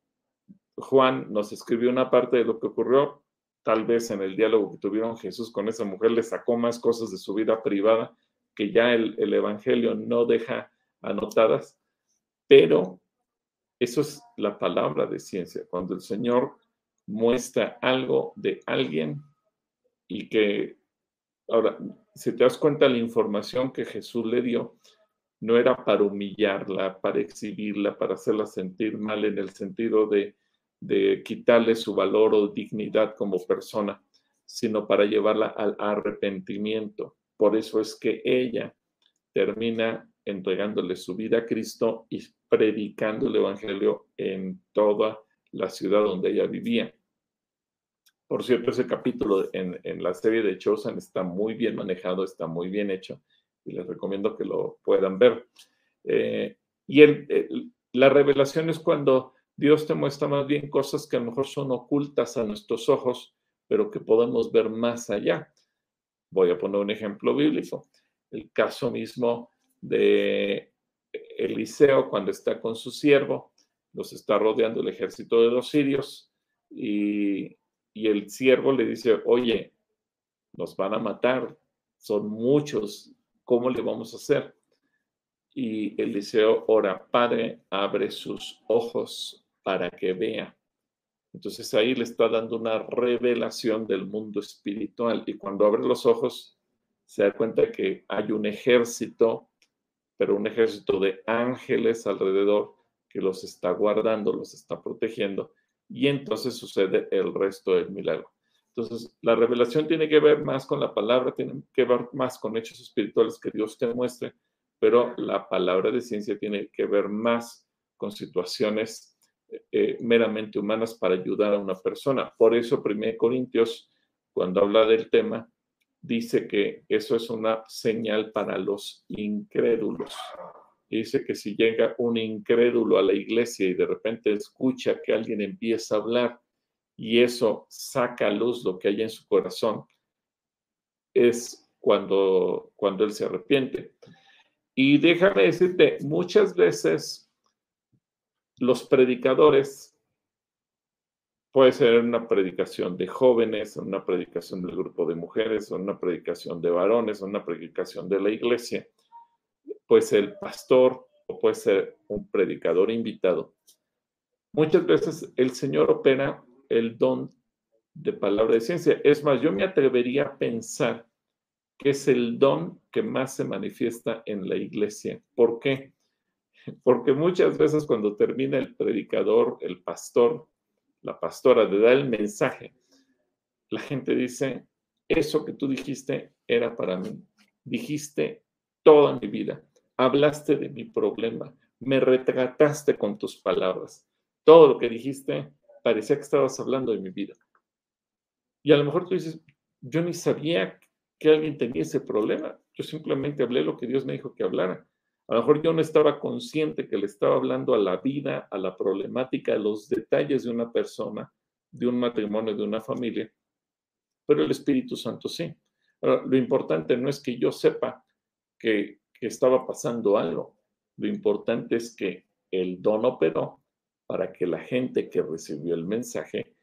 Juan nos escribió una parte de lo que ocurrió, tal vez en el diálogo que tuvieron Jesús con esa mujer le sacó más cosas de su vida privada que ya el, el Evangelio no deja anotadas, pero eso es la palabra de ciencia, cuando el Señor muestra algo de alguien y que, ahora, si te das cuenta, la información que Jesús le dio no era para humillarla, para exhibirla, para hacerla sentir mal en el sentido de, de quitarle su valor o dignidad como persona, sino para llevarla al arrepentimiento. Por eso es que ella termina entregándole su vida a Cristo y predicando el Evangelio en toda la ciudad donde ella vivía. Por cierto, ese capítulo en, la serie de Chosen está muy bien manejado, está muy bien hecho y les recomiendo que lo puedan ver. Eh, y la revelación es cuando Dios te muestra más bien cosas que a lo mejor son ocultas a nuestros ojos, pero que podemos ver más allá. Voy a poner un ejemplo bíblico. El caso mismo de Eliseo cuando está con su siervo, los está rodeando el ejército de los sirios y, el siervo le dice, oye, nos van a matar, son muchos, ¿cómo le vamos a hacer? Y Eliseo ora, Padre, abre sus ojos para que vea. Entonces ahí le está dando una revelación del mundo espiritual y cuando abre los ojos se da cuenta que hay un ejército pero un ejército de ángeles alrededor que los está guardando, los está protegiendo, y entonces sucede el resto del milagro. Entonces, la revelación tiene que ver más con la palabra, tiene que ver más con hechos espirituales que Dios te muestre, pero la palabra de ciencia tiene que ver más con situaciones eh, meramente humanas para ayudar a una persona. Por eso, 1 Corintios, cuando habla del tema, dice que eso es una señal para los incrédulos. Dice que si llega un incrédulo a la iglesia y de repente escucha que alguien empieza a hablar y eso saca a luz lo que hay en su corazón, es cuando, cuando él se arrepiente. Y déjame decirte, muchas veces los predicadores Puede ser una predicación de jóvenes, una predicación del grupo de mujeres, una predicación de varones, una predicación de la iglesia. Pues el pastor o puede ser un predicador invitado, muchas veces el Señor opera el don de palabra de ciencia. Es más, yo me atrevería a pensar que es el don que más se manifiesta en la iglesia. ¿Por qué? Porque muchas veces cuando termina el predicador, el pastor, la pastora de dar el mensaje, la gente dice, eso que tú dijiste era para mí. Dijiste toda mi vida. Hablaste de mi problema. Me retrataste con tus palabras. Todo lo que dijiste parecía que estabas hablando de mi vida. Y a lo mejor tú dices, yo ni sabía que alguien tenía ese problema. Yo simplemente hablé lo que Dios me dijo que hablara. A lo mejor yo no estaba consciente que le estaba hablando a la vida, a la problemática, a los detalles de una persona, de un matrimonio, de una familia, pero el Espíritu Santo sí. lo importante no es que yo sepa que, que estaba pasando algo, lo importante es que el don operó para que la gente que recibió el mensaje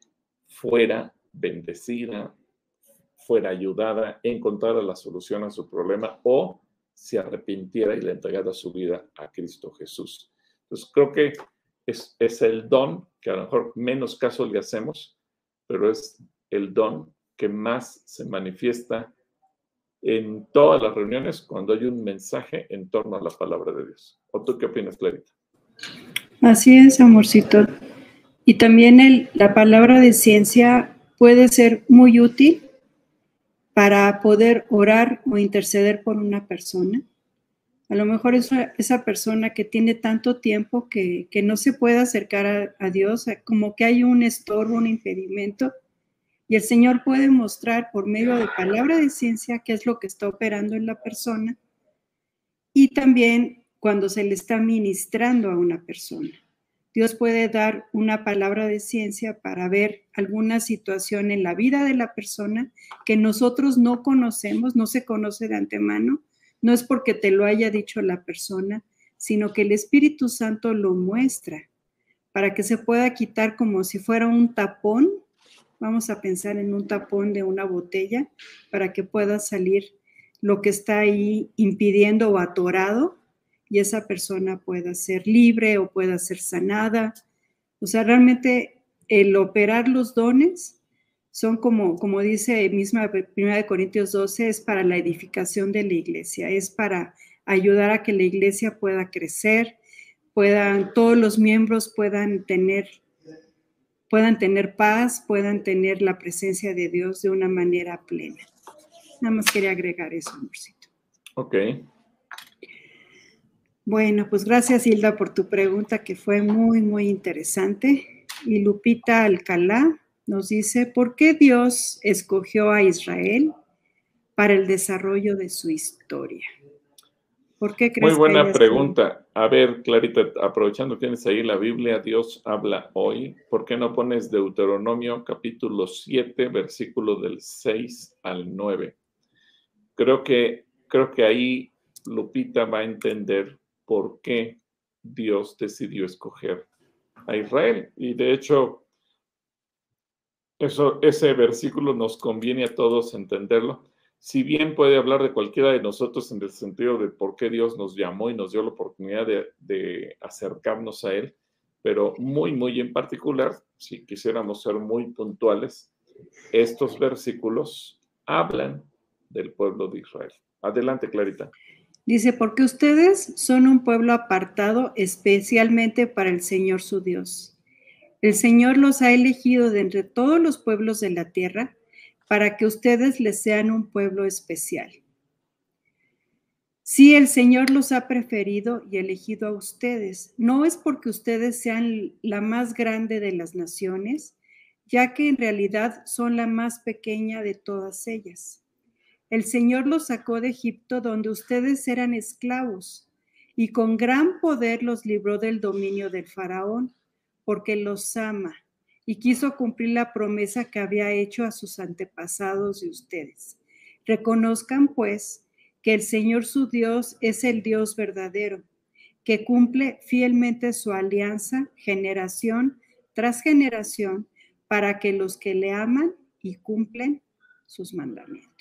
fuera bendecida, fuera ayudada, encontrara la solución a su problema o se arrepintiera y le entregara su vida a Cristo Jesús. Entonces creo que es, es el don que a lo mejor menos caso le hacemos, pero es el don que más se manifiesta en todas las reuniones cuando hay un mensaje en torno a la palabra de Dios. ¿O tú qué opinas, Clarita? Así es, amorcito. Y también la palabra de ciencia puede ser muy útil para poder orar o interceder por una persona. A lo mejor esa, esa persona que tiene tanto tiempo que, que no se puede acercar a, a, Dios, como que hay un estorbo, un impedimento, y el Señor puede mostrar por medio de palabra de ciencia qué es lo que está operando en la persona y también cuando se le está ministrando a una persona. Dios puede dar una palabra de ciencia para ver alguna situación en la vida de la persona que nosotros no conocemos, no se conoce de antemano, no es porque te lo haya dicho la persona, sino que el Espíritu Santo lo muestra para que se pueda quitar como si fuera un tapón. Vamos a pensar en un tapón de una botella para que pueda salir lo que está ahí impidiendo o atorado y esa persona pueda ser libre o pueda ser sanada. O sea, realmente el operar los dones son como, como dice misma 1 Corintios 12, es para la edificación de la iglesia, es para ayudar a que la iglesia pueda crecer, puedan, todos los miembros puedan tener, puedan tener paz, puedan tener la presencia de Dios de una manera plena. Nada más quería agregar eso, amorcito. Ok. Bueno, pues gracias Hilda por tu pregunta que fue muy, muy interesante. Y Lupita Alcalá nos dice, ¿por qué Dios escogió a Israel para el desarrollo de su historia? ¿Por qué crees Muy buena pregunta. A ver, Clarita, aprovechando que tienes ahí la Biblia, Dios habla hoy. ¿Por qué no pones Deuteronomio capítulo 7, versículo del 6 al 9? Creo que, creo que ahí Lupita va a entender por qué Dios decidió escoger a Israel. Y de hecho, eso, ese versículo nos conviene a todos entenderlo. Si bien puede hablar de cualquiera de nosotros en el sentido de por qué Dios nos llamó y nos dio la oportunidad de, de acercarnos a Él, pero muy, muy en particular, si quisiéramos ser muy puntuales, estos versículos hablan del pueblo de Israel. Adelante, Clarita. Dice, porque ustedes son un pueblo apartado especialmente para el Señor su Dios. El Señor los ha elegido de entre todos los pueblos de la tierra para que ustedes les sean un pueblo especial. Si el Señor los ha preferido y elegido a ustedes, no es porque ustedes sean la más grande de las naciones, ya que en realidad son la más pequeña de todas ellas el Señor los sacó de Egipto donde ustedes eran esclavos y con gran poder los libró del dominio del faraón, porque los ama y quiso cumplir la promesa que había hecho a sus antepasados de ustedes. Reconozcan pues que el Señor su Dios es el Dios verdadero, que cumple fielmente su alianza generación tras generación para que los que le aman y cumplen sus mandamientos.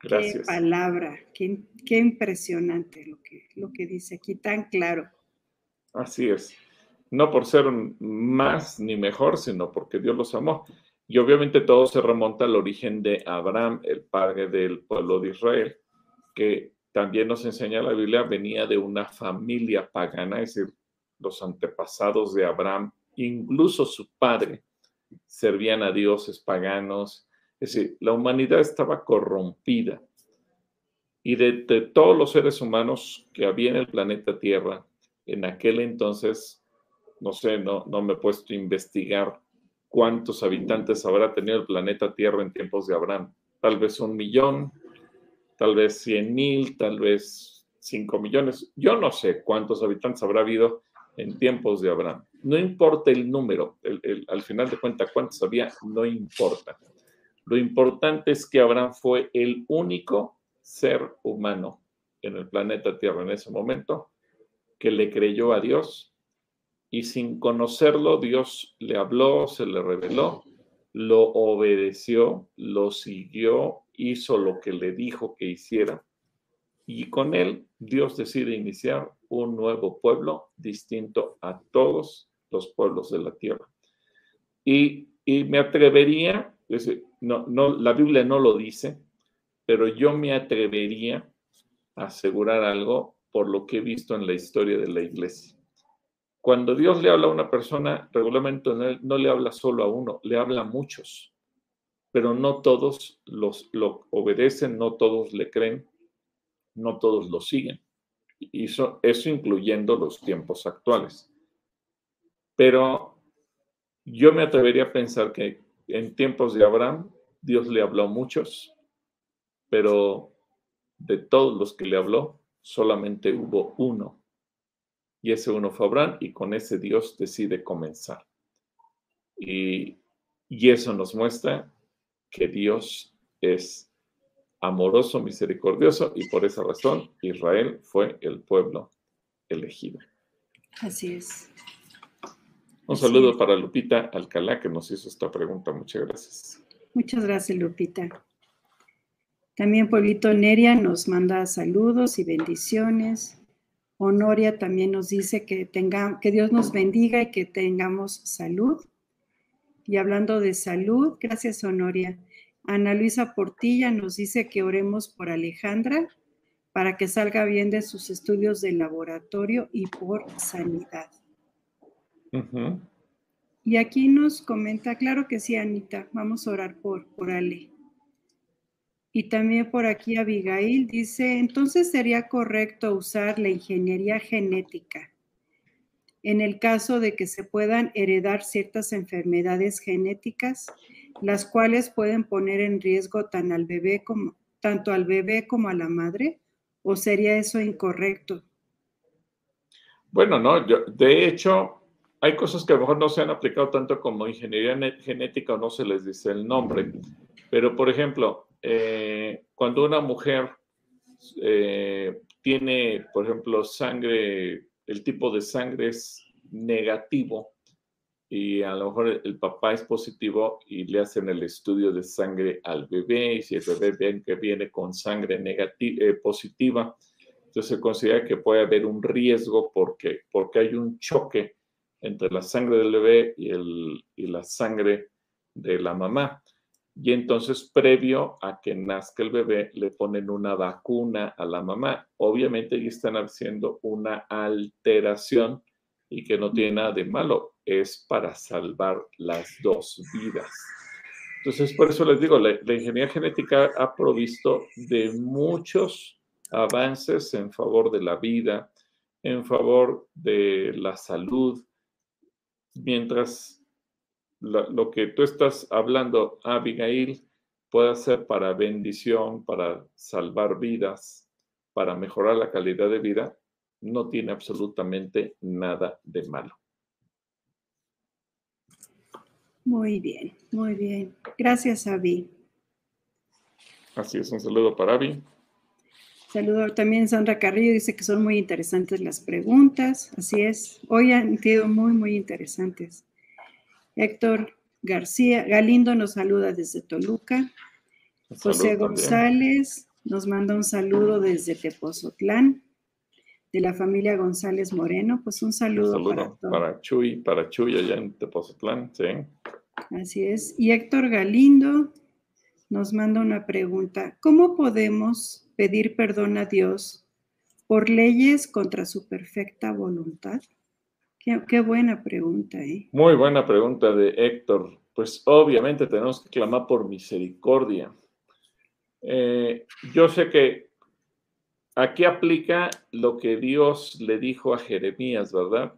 Qué palabra, qué, qué, impresionante lo que, lo que dice aquí, tan claro. Así es. No por ser más ni mejor, sino porque Dios los amó. Y obviamente todo se remonta al origen de Abraham, el padre del pueblo de Israel, que también nos enseña la Biblia, venía de una familia pagana, es decir, los antepasados de Abraham, incluso su padre, servían a dioses paganos, es decir, la humanidad estaba corrompida. Y de, todos los seres humanos que había en el planeta Tierra, en aquel entonces, no sé, no, no me he puesto a investigar cuántos habitantes habrá tenido el planeta Tierra en tiempos de Abraham. Tal vez un millón, tal vez cien mil, tal vez cinco millones. Yo no sé cuántos habitantes habrá habido en tiempos de Abraham. No importa el número, al final de cuentas cuántos había, no importa. Lo importante es que Abraham fue el único ser humano en el planeta Tierra en ese momento que le creyó a Dios y sin conocerlo Dios le habló, se le reveló, lo obedeció, lo siguió, hizo lo que le dijo que hiciera y con él Dios decide iniciar un nuevo pueblo distinto a todos los pueblos de la tierra. Y, y me atrevería no, no, la Biblia no lo dice, pero yo me atrevería a asegurar algo por lo que he visto en la historia de la iglesia. Cuando Dios le habla a una persona, regularmente no, le habla solo a uno, le habla a muchos, pero no todos los, lo obedecen, no todos le creen, no todos lo siguen. Y eso, eso incluyendo los tiempos actuales. Pero yo me atrevería a pensar que en tiempos de Abraham, Dios le habló a muchos, pero de todos los que le habló, solamente hubo uno. Y ese uno fue Abraham y con ese Dios decide comenzar. Y, y eso nos muestra que Dios es amoroso, misericordioso y por esa razón Israel fue el pueblo elegido. Así es. Un saludo para Lupita Alcalá que nos hizo esta pregunta. Muchas gracias. Muchas gracias, Lupita. También Pueblito Neria nos manda saludos y bendiciones. Honoria también nos dice que, tenga, que Dios nos bendiga y que tengamos salud. Y hablando de salud, gracias Honoria. Ana Luisa Portilla nos dice que oremos por Alejandra para que salga bien de sus estudios de laboratorio y por sanidad. Y aquí nos comenta, claro que sí, Anita, vamos a orar por, por Ale. Y también por aquí Abigail dice, entonces sería correcto usar la ingeniería genética en el caso de que se puedan heredar ciertas enfermedades genéticas, las cuales pueden poner en riesgo tan al bebé como, tanto al bebé como a la madre, o sería eso incorrecto? Bueno, no, yo, de hecho, hay cosas que a lo mejor no se han aplicado tanto como ingeniería genética o no se les dice el nombre, pero por ejemplo, eh, cuando una mujer eh, tiene, por ejemplo, sangre, el tipo de sangre es negativo y a lo mejor el papá es positivo y le hacen el estudio de sangre al bebé y si el bebé ven que viene con sangre negativa, eh, positiva, entonces se considera que puede haber un riesgo porque, porque hay un choque entre la sangre del bebé y, el, y la sangre de la mamá. Y entonces, previo a que nazca el bebé, le ponen una vacuna a la mamá. Obviamente, ahí están haciendo una alteración y que no tiene nada de malo. Es para salvar las dos vidas. Entonces, por eso les digo, la, la ingeniería genética ha provisto de muchos avances en favor de la vida, en favor de la salud, mientras lo, que tú estás hablando, Abigail, puede ser para bendición, para salvar vidas, para mejorar la calidad de vida, no tiene absolutamente nada de malo. Muy bien, muy bien. Gracias, Abby. Así es, un saludo para Abby. Saludo también Sandra Carrillo, dice que son muy interesantes las preguntas. Así es, hoy han sido muy, muy interesantes. Héctor García Galindo nos saluda desde Toluca. José González nos manda un saludo desde Tepozotlán, de la familia González Moreno. Pues un saludo, para, para Chuy, para Chuy allá en Tepozotlán, sí. Así es. Y Héctor Galindo nos manda una pregunta. ¿Cómo podemos pedir perdón a Dios por leyes contra su perfecta voluntad? Qué, buena pregunta, ¿eh? Muy buena pregunta de Héctor. Pues obviamente tenemos que clamar por misericordia. Eh, yo sé que aquí aplica lo que Dios le dijo a Jeremías, ¿verdad?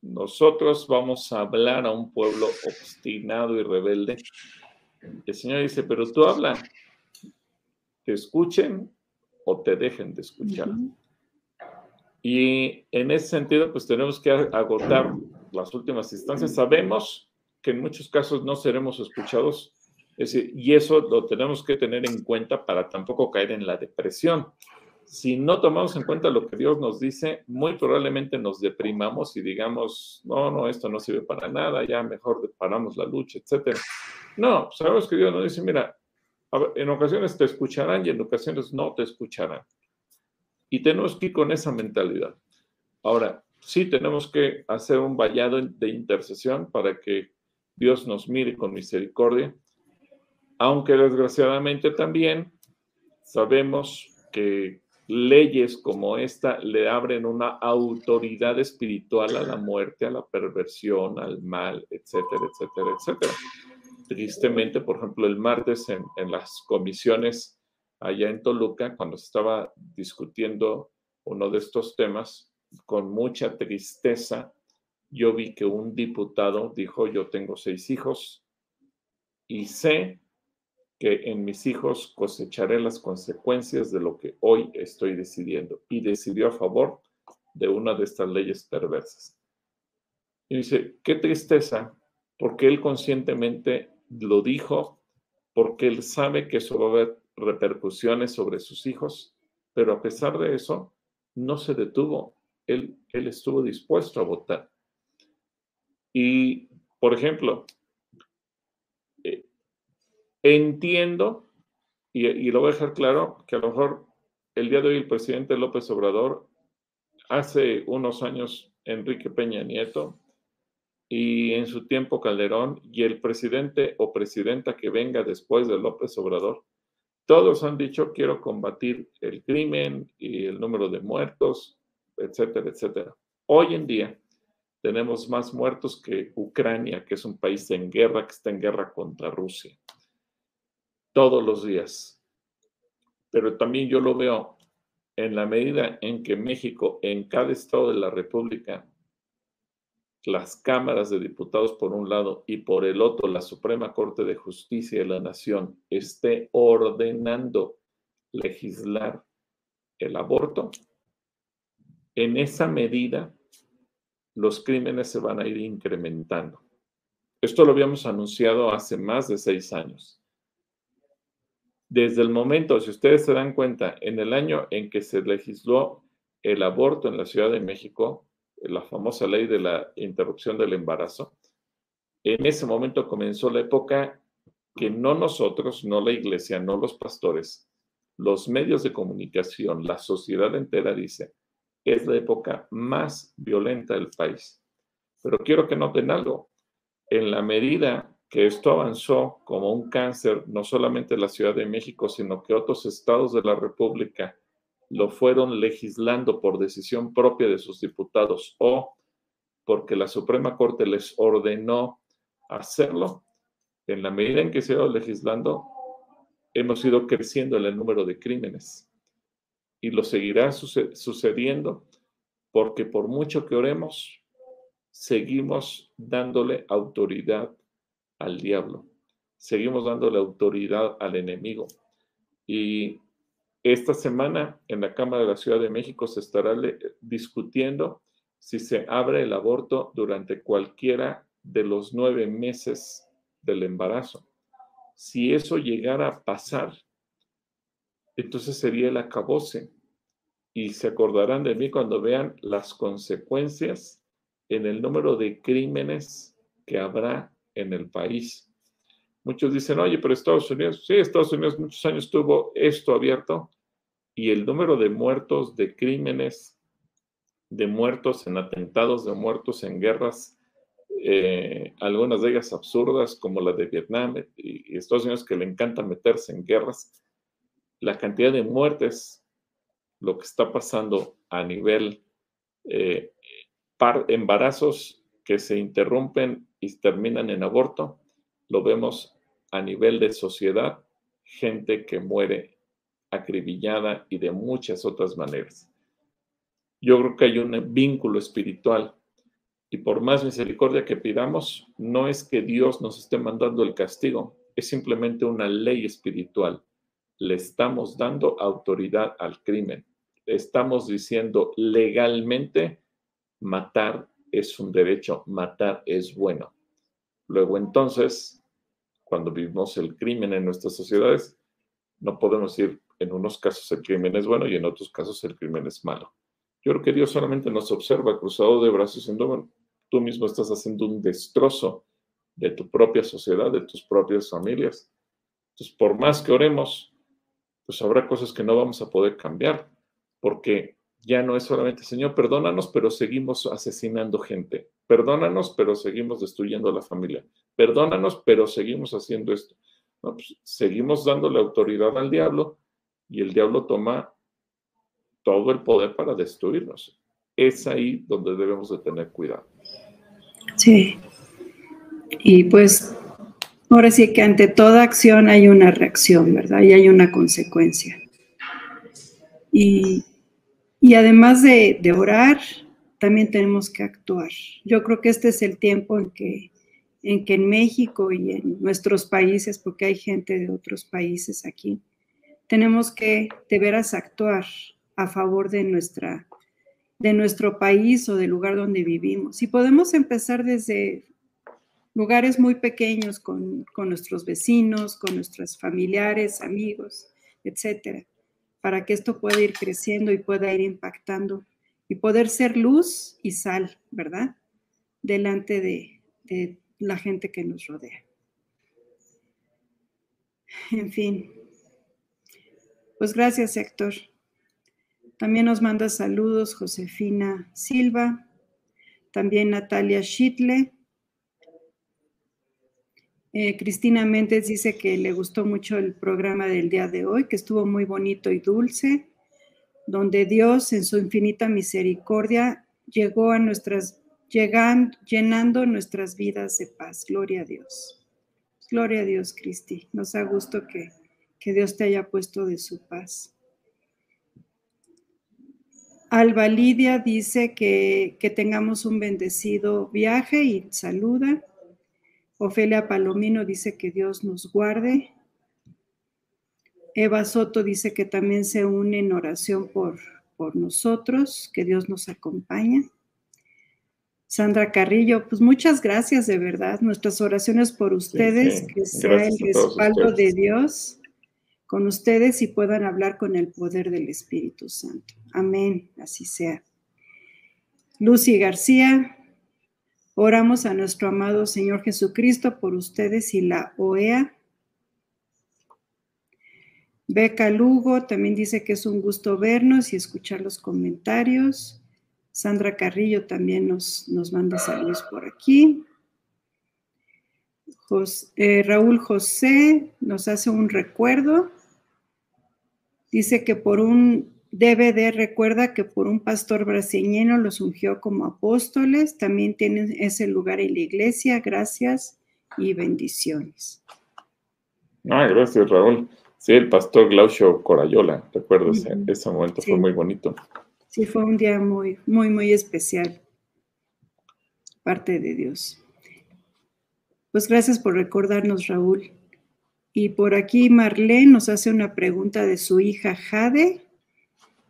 Nosotros vamos a hablar a un pueblo obstinado y rebelde. El Señor dice, pero tú habla, te escuchen o te dejen de escuchar. Y en ese sentido, pues tenemos que agotar las últimas instancias. Sabemos que en muchos casos no seremos escuchados, y eso lo tenemos que tener en cuenta para tampoco caer en la depresión. Si no tomamos en cuenta lo que Dios nos dice, muy probablemente nos deprimamos y digamos, no, no, esto no sirve para nada, ya mejor paramos la lucha, etc. No, sabemos que Dios nos dice, mira, en ocasiones te escucharán y en ocasiones no te escucharán. Y tenemos que ir con esa mentalidad. Ahora, sí tenemos que hacer un vallado de intercesión para que Dios nos mire con misericordia, aunque desgraciadamente también sabemos que leyes como esta le abren una autoridad espiritual a la muerte, a la perversión, al mal, etcétera, etcétera, etcétera. Tristemente, por ejemplo, el martes en, las comisiones allá en Toluca, cuando se estaba discutiendo uno de estos temas, con mucha tristeza, yo vi que un diputado dijo, yo tengo seis hijos y sé que en mis hijos cosecharé las consecuencias de lo que hoy estoy decidiendo. Y decidió a favor de una de estas leyes perversas. Y dice, qué tristeza, porque él conscientemente lo dijo, porque él sabe que eso va a haber repercusiones sobre sus hijos, pero a pesar de eso, no se detuvo. Él, él estuvo dispuesto a votar. Y, por ejemplo, entiendo, y, y, lo voy a dejar claro, que a lo mejor el día de hoy el presidente López Obrador, hace unos años Enrique Peña Nieto, y en su tiempo Calderón, y el presidente o presidenta que venga después de López Obrador, todos han dicho, quiero combatir el crimen y el número de muertos, etcétera, etcétera. Hoy en día tenemos más muertos que Ucrania, que es un país en guerra, que está en guerra contra Rusia. Todos los días. Pero también yo lo veo en la medida en que México, en cada estado de la República, las cámaras de diputados por un lado y por el otro la Suprema Corte de Justicia de la Nación esté ordenando legislar el aborto, en esa medida los crímenes se van a ir incrementando. Esto lo habíamos anunciado hace más de seis años. Desde el momento, si ustedes se dan cuenta, en el año en que se legisló el aborto en la Ciudad de México, la famosa ley de la interrupción del embarazo, en ese momento comenzó la época que no nosotros, no la iglesia, no los pastores, los medios de comunicación, la sociedad entera dice, es la época más violenta del país. Pero quiero que noten algo, en la medida que esto avanzó como un cáncer, no solamente en la Ciudad de México, sino que otros estados de la República lo fueron legislando por decisión propia de sus diputados o porque la Suprema Corte les ordenó hacerlo, en la medida en que se ha ido legislando, hemos ido creciendo en el número de crímenes. Y lo seguirá sucediendo porque por mucho que oremos, seguimos dándole autoridad al diablo, seguimos dándole autoridad al enemigo. Y esta semana en la Cámara de la Ciudad de México se estará discutiendo si se abre el aborto durante cualquiera de los nueve meses del embarazo. Si eso llegara a pasar, entonces sería el acabose. Y se acordarán de mí cuando vean las consecuencias en el número de crímenes que habrá en el país. Muchos dicen, oye, pero Estados Unidos, sí, Estados Unidos muchos años tuvo esto abierto y el número de muertos, de crímenes, de muertos en atentados, de muertos en guerras, eh, algunas de ellas absurdas, como la de Vietnam y, Estados Unidos que le encanta meterse en guerras, la cantidad de muertes, lo que está pasando a nivel eh, embarazos que se interrumpen y terminan en aborto, lo vemos a nivel de sociedad, gente que muere acribillada y de muchas otras maneras. Yo creo que hay un vínculo espiritual y por más misericordia que pidamos, no es que Dios nos esté mandando el castigo, es simplemente una ley espiritual. Le estamos dando autoridad al crimen. Estamos diciendo legalmente, matar es un derecho, matar es bueno. Luego entonces, cuando vivimos el crimen en nuestras sociedades, no podemos decir en unos casos el crimen es bueno y en otros casos el crimen es malo. Yo creo que Dios solamente nos observa cruzado de brazos diciendo, tú mismo estás haciendo un destrozo de tu propia sociedad, de tus propias familias. Entonces, por más que oremos, pues habrá cosas que no vamos a poder cambiar, porque ya no es solamente, Señor, perdónanos, pero seguimos asesinando gente. Perdónanos, pero seguimos destruyendo a la familia. Perdónanos, pero seguimos haciendo esto. Pues, seguimos dándole autoridad al diablo y el diablo toma todo el poder para destruirnos. Es ahí donde debemos de tener cuidado. Sí. Y pues ahora sí que ante toda acción hay una reacción, ¿verdad? Y hay una consecuencia. Y, además de, de, orar, también tenemos que actuar. Yo creo que este es el tiempo en que, en que en México y en nuestros países, porque hay gente de otros países aquí, tenemos que de veras actuar a favor de nuestra de nuestro país o del lugar donde vivimos. Y podemos empezar desde lugares muy pequeños con, nuestros vecinos, con nuestros familiares, amigos, etcétera, para que esto pueda ir creciendo y pueda ir impactando y poder ser luz y sal, ¿verdad? Delante de, de la gente que nos rodea. En fin. Pues gracias, Héctor. También nos manda saludos Josefina Silva, también Natalia Schitle. Eh, Cristina Méndez dice que le gustó mucho el programa del día de hoy, que estuvo muy bonito y dulce, donde Dios en su infinita misericordia llegó a nuestras, llegando, llenando nuestras vidas de paz. Gloria a Dios. Gloria a Dios, Cristi. Nos da gusto que, que Dios te haya puesto de su paz. Alba Lidia dice que, tengamos un bendecido viaje y saluda. Ofelia Palomino dice que Dios nos guarde. Eva Soto dice que también se une en oración por, por nosotros, que Dios nos acompaña. Sandra Carrillo, pues muchas gracias de verdad. Nuestras oraciones por ustedes, que sea el respaldo de Dios con ustedes y puedan hablar con el poder del Espíritu Santo. Amén, así sea. Lucy García, oramos a nuestro amado Señor Jesucristo por ustedes y la OEA. Beca Lugo también dice que es un gusto vernos y escuchar los comentarios. Sandra Carrillo también nos, nos manda saludos por aquí. Eh, Raúl José nos hace un recuerdo Dice que por un DVD recuerda que por un pastor brasileño los ungió como apóstoles. También tienen ese lugar en la iglesia. Gracias y bendiciones. Ah, gracias, Raúl. Sí, el pastor Glaucio Corayola, recuerdo ese, momento, fue muy bonito. Sí, fue un día muy, muy, muy especial. Parte de Dios. Pues gracias por recordarnos, Raúl. Y por aquí Marlene nos hace una pregunta de su hija Jade.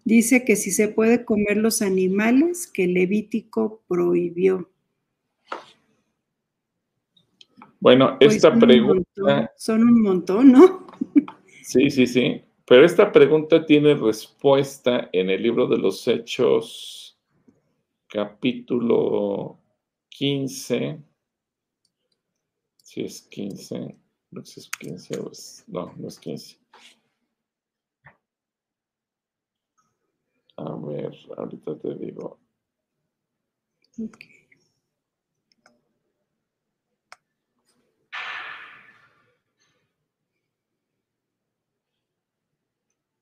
Dice que si se puede comer los animales que Levítico prohibió. Bueno, pues esta pregunta... son un montón, ¿no? Sí, sí, sí. Pero esta pregunta tiene respuesta en el libro de los Hechos, capítulo 15. Si es 15 No sé si es 15 o es. No, no es 15. A ver, ahorita te digo.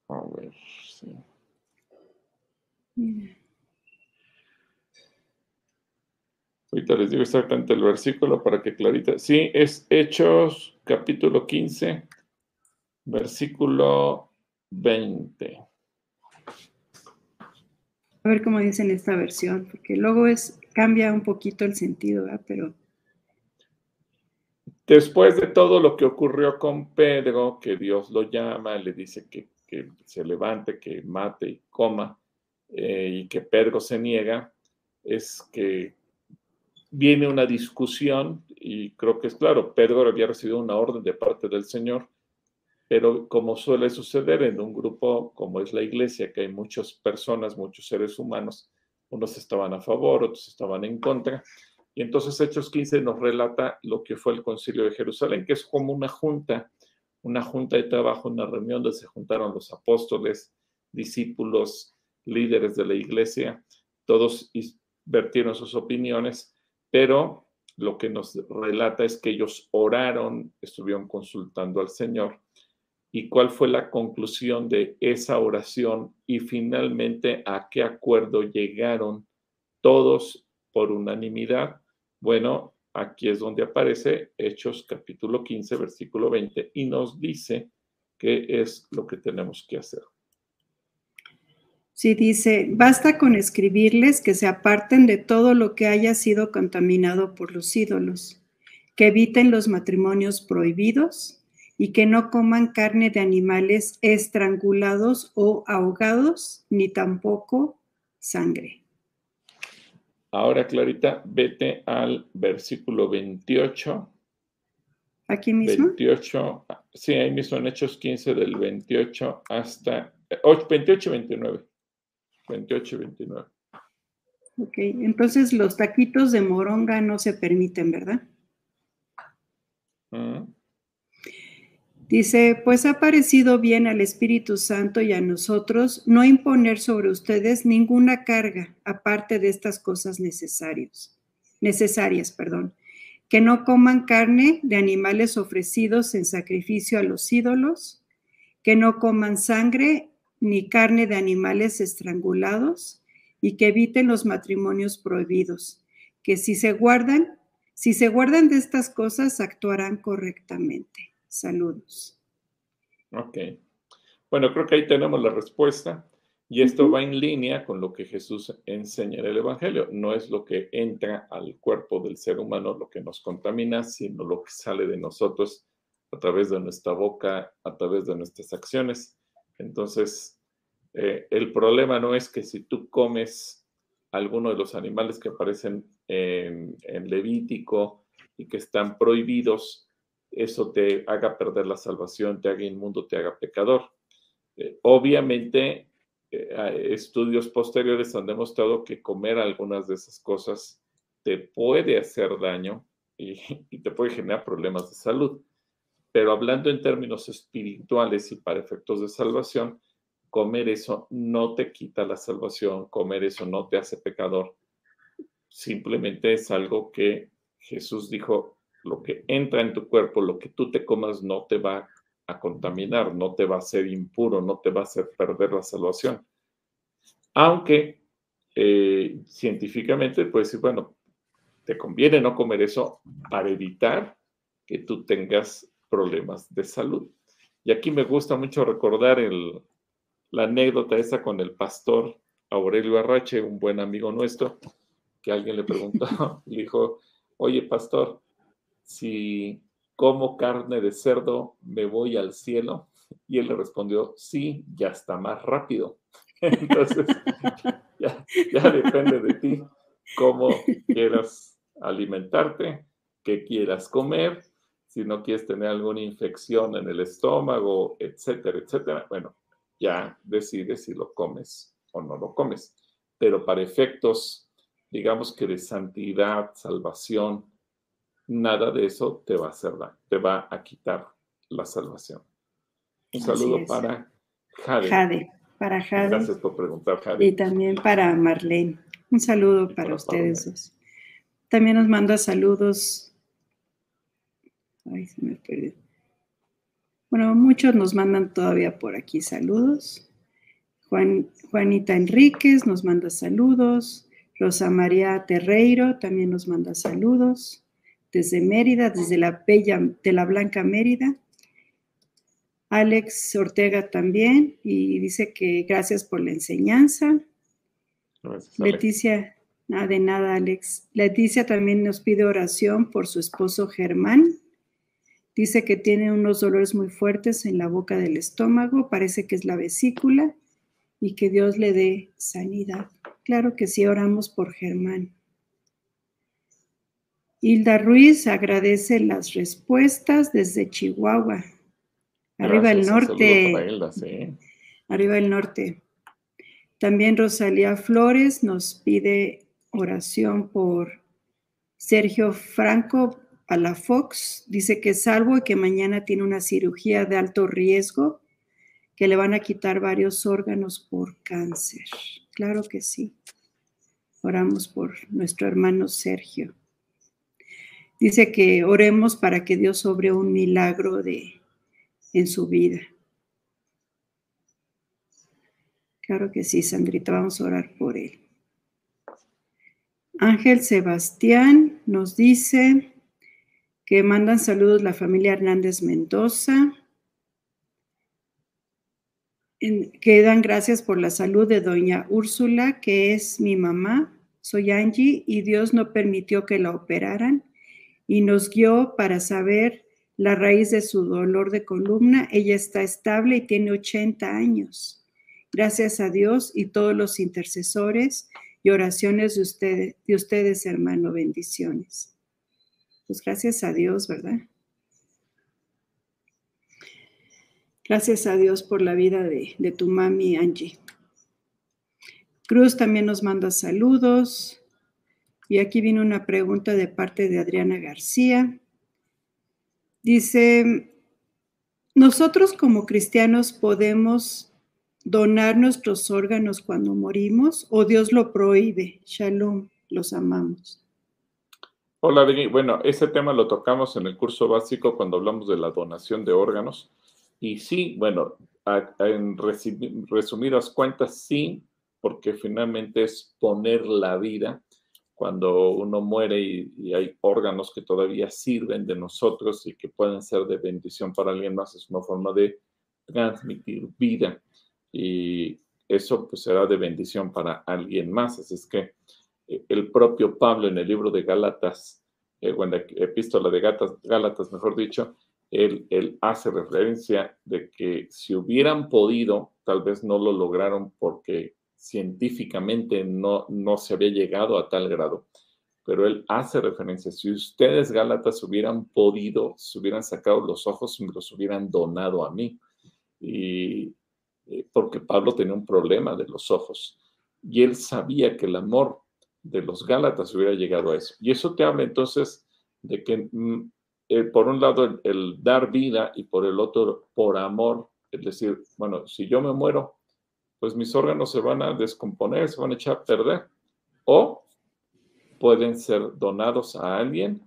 A ver, sí. Ahorita les digo exactamente el versículo para que clarita. Sí, es Hechos capítulo 15, versículo 20. A ver cómo dicen esta versión, porque luego es, cambia un poquito el sentido, ¿verdad? Pero. Después de todo lo que ocurrió con Pedro, que Dios lo llama, le dice que, se levante, que mate y coma, eh, y que Pedro se niega, es que viene una discusión, y creo que es claro, Pedro había recibido una orden de parte del Señor pero como suele suceder en un grupo como es la iglesia, que hay muchas personas, muchos seres humanos, unos estaban a favor, otros estaban en contra. Y entonces Hechos 15 nos relata lo que fue el concilio de Jerusalén, que es como una junta, una junta de trabajo, una reunión donde se juntaron los apóstoles, discípulos, líderes de la iglesia, todos vertieron sus opiniones, pero lo que nos relata es que ellos oraron, estuvieron consultando al Señor y cuál fue la conclusión de esa oración y finalmente a qué acuerdo llegaron todos por unanimidad. Bueno, aquí es donde aparece Hechos capítulo 15, versículo 20 y nos dice qué es lo que tenemos que hacer. Sí, dice, basta con escribirles que se aparten de todo lo que haya sido contaminado por los ídolos, que eviten los matrimonios prohibidos, y que no coman carne de animales estrangulados o ahogados, ni tampoco sangre. Ahora, Clarita, vete al versículo 28. ¿Aquí mismo? 28, sí, ahí mismo en Hechos 15, del 28 hasta 28 y 29. 28 y 29. Ok, entonces los taquitos de moronga no se permiten, ¿verdad? Mm. Dice, pues ha parecido bien al Espíritu Santo y a nosotros no imponer sobre ustedes ninguna carga aparte de estas cosas necesarias, necesarias, perdón, que no coman carne de animales ofrecidos en sacrificio a los ídolos, que no coman sangre ni carne de animales estrangulados y que eviten los matrimonios prohibidos, que si se guardan, si se guardan de estas cosas actuarán correctamente. Saludos. Ok. Bueno, creo que ahí tenemos la respuesta. Y esto va en línea con lo que Jesús enseña en el Evangelio. No es lo que entra al cuerpo del ser humano lo que nos contamina, sino lo que sale de nosotros a través de nuestra boca, a través de nuestras acciones. Entonces, eh, el problema no es que si tú comes alguno de los animales que aparecen en, en Levítico y que están prohibidos, eso te haga perder la salvación, te haga inmundo, te haga pecador. Eh, obviamente, eh, estudios posteriores han demostrado que comer algunas de esas cosas te puede hacer daño y, y te puede generar problemas de salud. Pero hablando en términos espirituales y para efectos de salvación, comer eso no te quita la salvación, comer eso no te hace pecador. Simplemente es algo que Jesús dijo, lo que entra en tu cuerpo, lo que tú te comas no te va a contaminar, no te va a hacer impuro, no te va a hacer perder la salvación. Aunque eh, científicamente puedes decir, bueno, te conviene no comer eso para evitar que tú tengas problemas de salud. Y aquí me gusta mucho recordar la anécdota esa con el pastor Aurelio Arrache, un buen amigo nuestro, que alguien le preguntó, le dijo, oye pastor, si como carne de cerdo, me voy al cielo. Y él le respondió, sí, ya está más rápido. Entonces, ya, depende de ti cómo quieras alimentarte, qué quieras comer, si no quieres tener alguna infección en el estómago, etcétera, etcétera. Bueno, ya decides si lo comes o no lo comes. Pero para efectos, digamos que de santidad, salvación, nada de eso te va a hacer daño, te va a quitar la salvación. Un saludo para Jade. Jade, para Jade. Gracias por preguntar, Jade. Y también para Marlene. Un saludo para, ustedes dos. También nos manda saludos. Ay, se me perdió. Bueno, muchos nos mandan todavía por aquí saludos. Juan, Juanita Enríquez nos manda saludos. Rosa María Terreiro también nos manda saludos. Desde Mérida, desde la Bella de la Blanca Mérida. Alex Ortega también y dice que gracias por la enseñanza. Leticia, nada de nada, Alex. Leticia también nos pide oración por su esposo Germán. Dice que tiene unos dolores muy fuertes en la boca del estómago, parece que es la vesícula y que Dios le dé sanidad. Claro que sí, oramos por Germán. Hilda Ruiz agradece las respuestas desde Chihuahua. Arriba el norte. Arriba el norte. También Rosalía Flores nos pide oración por Sergio Franco Palafox. Dice que es salvo y que mañana tiene una cirugía de alto riesgo, que le van a quitar varios órganos por cáncer. Claro que sí. Oramos por nuestro hermano Sergio. Dice que oremos para que Dios sobre un milagro de, en su vida. Claro que sí, Sandrita, vamos a orar por él. Ángel Sebastián nos dice que mandan saludos la familia Hernández Mendoza, que dan gracias por la salud de doña Úrsula, que es mi mamá. Soy Angie y Dios no permitió que la operaran y nos guió para saber la raíz de su dolor de columna. Ella está estable y tiene 80 años. Gracias a Dios y todos los intercesores y oraciones de ustedes, de ustedes, hermano, bendiciones. Pues gracias a Dios, ¿verdad? Gracias a Dios por la vida de, de tu mami Angie. Cruz también nos manda saludos. Y aquí viene una pregunta de parte de Adriana García. Dice, nosotros como cristianos podemos donar nuestros órganos cuando morimos o Dios lo prohíbe? Shalom, los amamos. Hola, Deni. Bueno, ese tema lo tocamos en el curso básico cuando hablamos de la donación de órganos. Y sí, bueno, en resumidas cuentas, sí, porque finalmente es poner la vida cuando uno muere y, hay órganos que todavía sirven de nosotros y que pueden ser de bendición para alguien más, es una forma de transmitir vida y eso pues será de bendición para alguien más. Así es que eh, el propio Pablo en el libro de Gálatas, eh, bueno, epístola de Gálatas, Gálatas mejor dicho, él, él, hace referencia de que si hubieran podido, tal vez no lo lograron porque científicamente no, no se había llegado a tal grado. Pero él hace referencia, si ustedes Gálatas hubieran podido, se hubieran sacado los ojos y me los hubieran donado a mí. Y eh, porque Pablo tenía un problema de los ojos y él sabía que el amor de los Gálatas hubiera llegado a eso. Y eso te habla entonces de que mm, eh, por un lado el, dar vida y por el otro por amor, es decir, bueno, si yo me muero, pues mis órganos se van a descomponer, se van a echar a perder, o pueden ser donados a alguien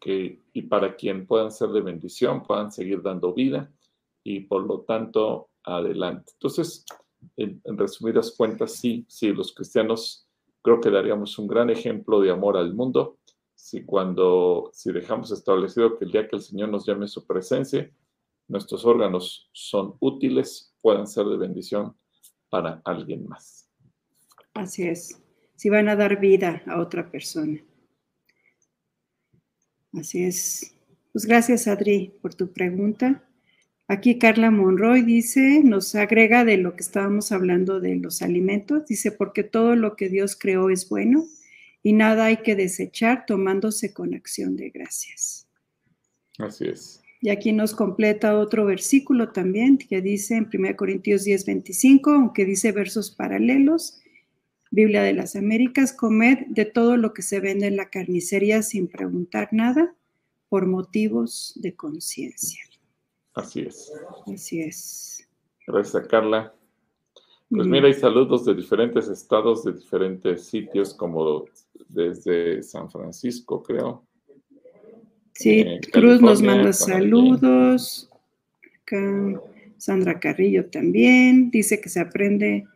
que, y para quien puedan ser de bendición, puedan seguir dando vida y por lo tanto adelante. Entonces, en, resumidas cuentas, sí, sí, los cristianos creo que daríamos un gran ejemplo de amor al mundo si cuando, si dejamos establecido que el día que el Señor nos llame su presencia, nuestros órganos son útiles, puedan ser de bendición para alguien más. Así es, si van a dar vida a otra persona. Así es. Pues gracias, Adri, por tu pregunta. Aquí Carla Monroy dice, nos agrega de lo que estábamos hablando de los alimentos, dice, porque todo lo que Dios creó es bueno y nada hay que desechar tomándose con acción de gracias. Así es. Y aquí nos completa otro versículo también que dice en 1 Corintios 10, 25, aunque dice versos paralelos, Biblia de las Américas, comed de todo lo que se vende en la carnicería sin preguntar nada por motivos de conciencia. Así es. Así es. Gracias, Carla. Pues mira, hay saludos de diferentes estados, de diferentes sitios, como desde San Francisco, creo. Sí, eh, Cruz nos manda saludos. Sandra Carrillo también dice que se aprende.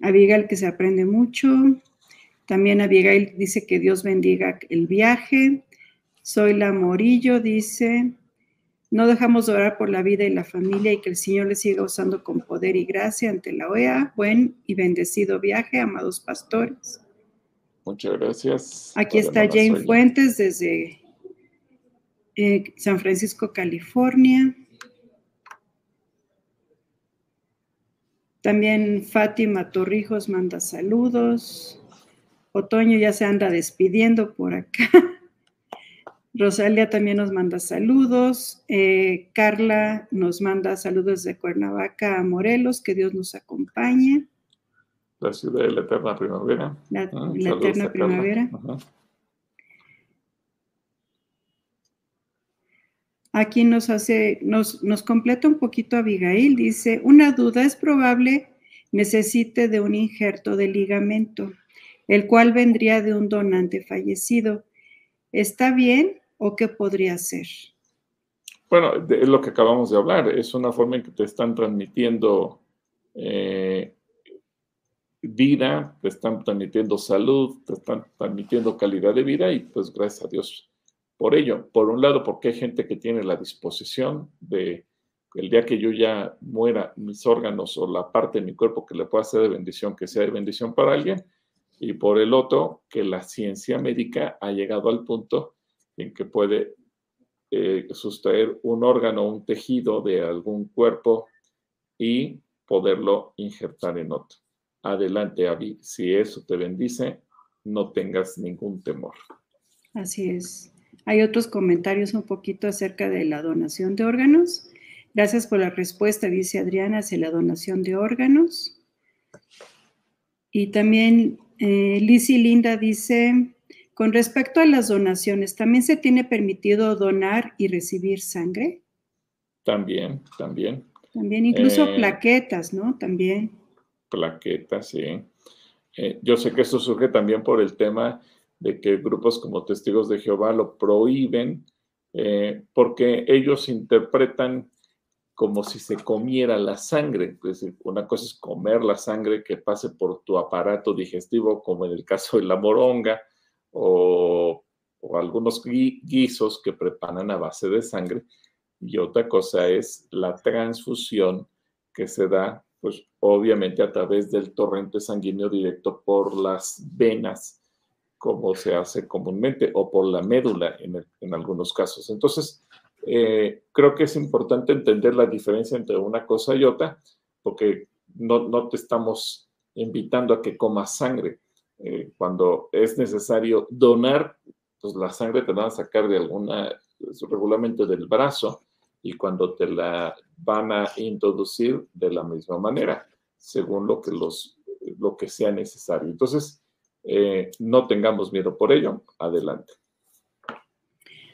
Abigail que se aprende mucho. También Abigail dice que Dios bendiga el viaje. Soy la Morillo dice, no dejamos de orar por la vida y la familia y que el Señor le siga usando con poder y gracia ante la OEA. Buen y bendecido viaje, amados pastores. Muchas gracias. Aquí está Jane Fuentes desde eh, San Francisco, California. También Fátima Torrijos manda saludos. Otoño ya se anda despidiendo por acá. Rosalia también nos manda saludos. Eh, Carla nos manda saludos de Cuernavaca a Morelos. Que Dios nos acompañe. La ciudad de la eterna primavera. La, ah, eterna primavera. Aquí nos hace, nos, nos completa un poquito Abigail. Dice: Una duda es probable necesite de un injerto de ligamento, el cual vendría de un donante fallecido. ¿Está bien o qué podría ser? Bueno, es lo que acabamos de hablar. Es una forma en que te están transmitiendo eh, vida, te están transmitiendo salud, te están transmitiendo calidad de vida y pues gracias a Dios por ello. Por un lado, porque hay gente que tiene la disposición de el día que yo ya muera, mis órganos o la parte de mi cuerpo que le pueda ser de bendición, que sea de bendición para alguien. Y por el otro, que la ciencia médica ha llegado al punto en que puede eh, sustraer un órgano, un tejido de algún cuerpo y poderlo injertar en otro. Adelante, Avi, si eso te bendice, no tengas ningún temor. Así es. Hay otros comentarios un poquito acerca de la donación de órganos. Gracias por la respuesta, dice Adriana, hacia la donación de órganos. Y también eh, Linda dice, con respecto a las donaciones, ¿también se tiene permitido donar y recibir sangre? También, también. También, incluso eh, plaquetas, ¿no? También. Plaquetas, sí. Eh, yo sé que esto surge también por el tema de que grupos como Testigos de Jehová lo prohíben eh, porque ellos interpretan como si se comiera la sangre. Es decir, una cosa es comer la sangre que pase por tu aparato digestivo, como en el caso de la moronga, o, algunos guisos que preparan a base de sangre. Y otra cosa es la transfusión que se da, pues obviamente a través del torrente sanguíneo directo por las venas, como se hace comúnmente, o por la médula en, algunos casos. Entonces, eh, creo que es importante entender la diferencia entre una cosa y otra, porque no, no te estamos invitando a que comas sangre eh, cuando es necesario donar, pues la sangre te la van a sacar de alguna, regularmente del brazo, y cuando te la van a introducir de la misma manera, según lo que, los, lo que sea necesario. Entonces, eh, no tengamos miedo por ello. Adelante.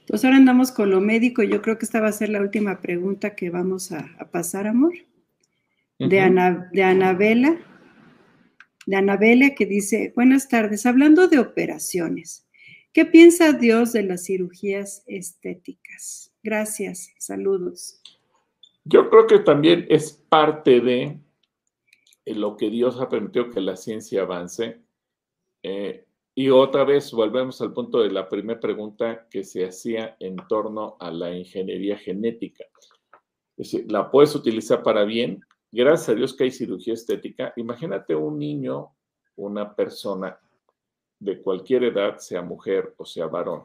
Pues ahora andamos con lo médico. Yo creo que esta va a ser la última pregunta que vamos a, pasar, amor. De, Ana, de Anabela de Anabela que dice, buenas tardes, hablando de operaciones, ¿qué piensa Dios de las cirugías estéticas? Gracias, saludos. Yo creo que también es parte de lo que Dios ha permitido que la ciencia avance. Eh, y otra vez volvemos al punto de la primera pregunta que se hacía en torno a la ingeniería genética. Es decir, la puedes utilizar para bien gracias a Dios que hay cirugía estética. Imagínate un niño, una persona de cualquier edad, sea mujer o sea varón,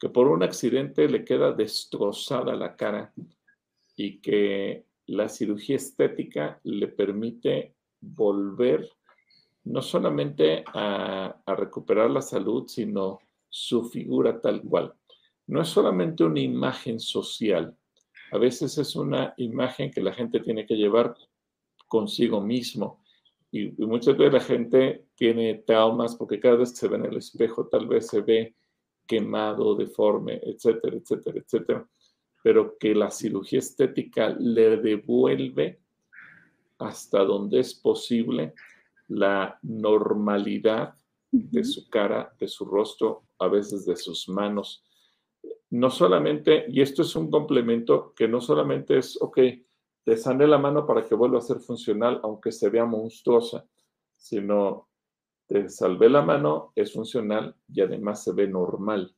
que por un accidente le queda destrozada la cara y que la cirugía estética le permite volver no solamente a, recuperar la salud, sino su figura tal cual. No es solamente una imagen social, a veces es una imagen que la gente tiene que llevar consigo mismo. Y, muchas veces la gente tiene traumas porque cada vez que se ve en el espejo tal vez se ve quemado, deforme, etcétera, etcétera, etcétera, pero que la cirugía estética le devuelve hasta donde es posible la normalidad de su cara, de su rostro, a veces de sus manos. No solamente, y esto es un complemento que no solamente es, ok, te sané la mano para que vuelva a ser funcional, aunque se vea monstruosa, sino te salvé la mano, es funcional y además se ve normal.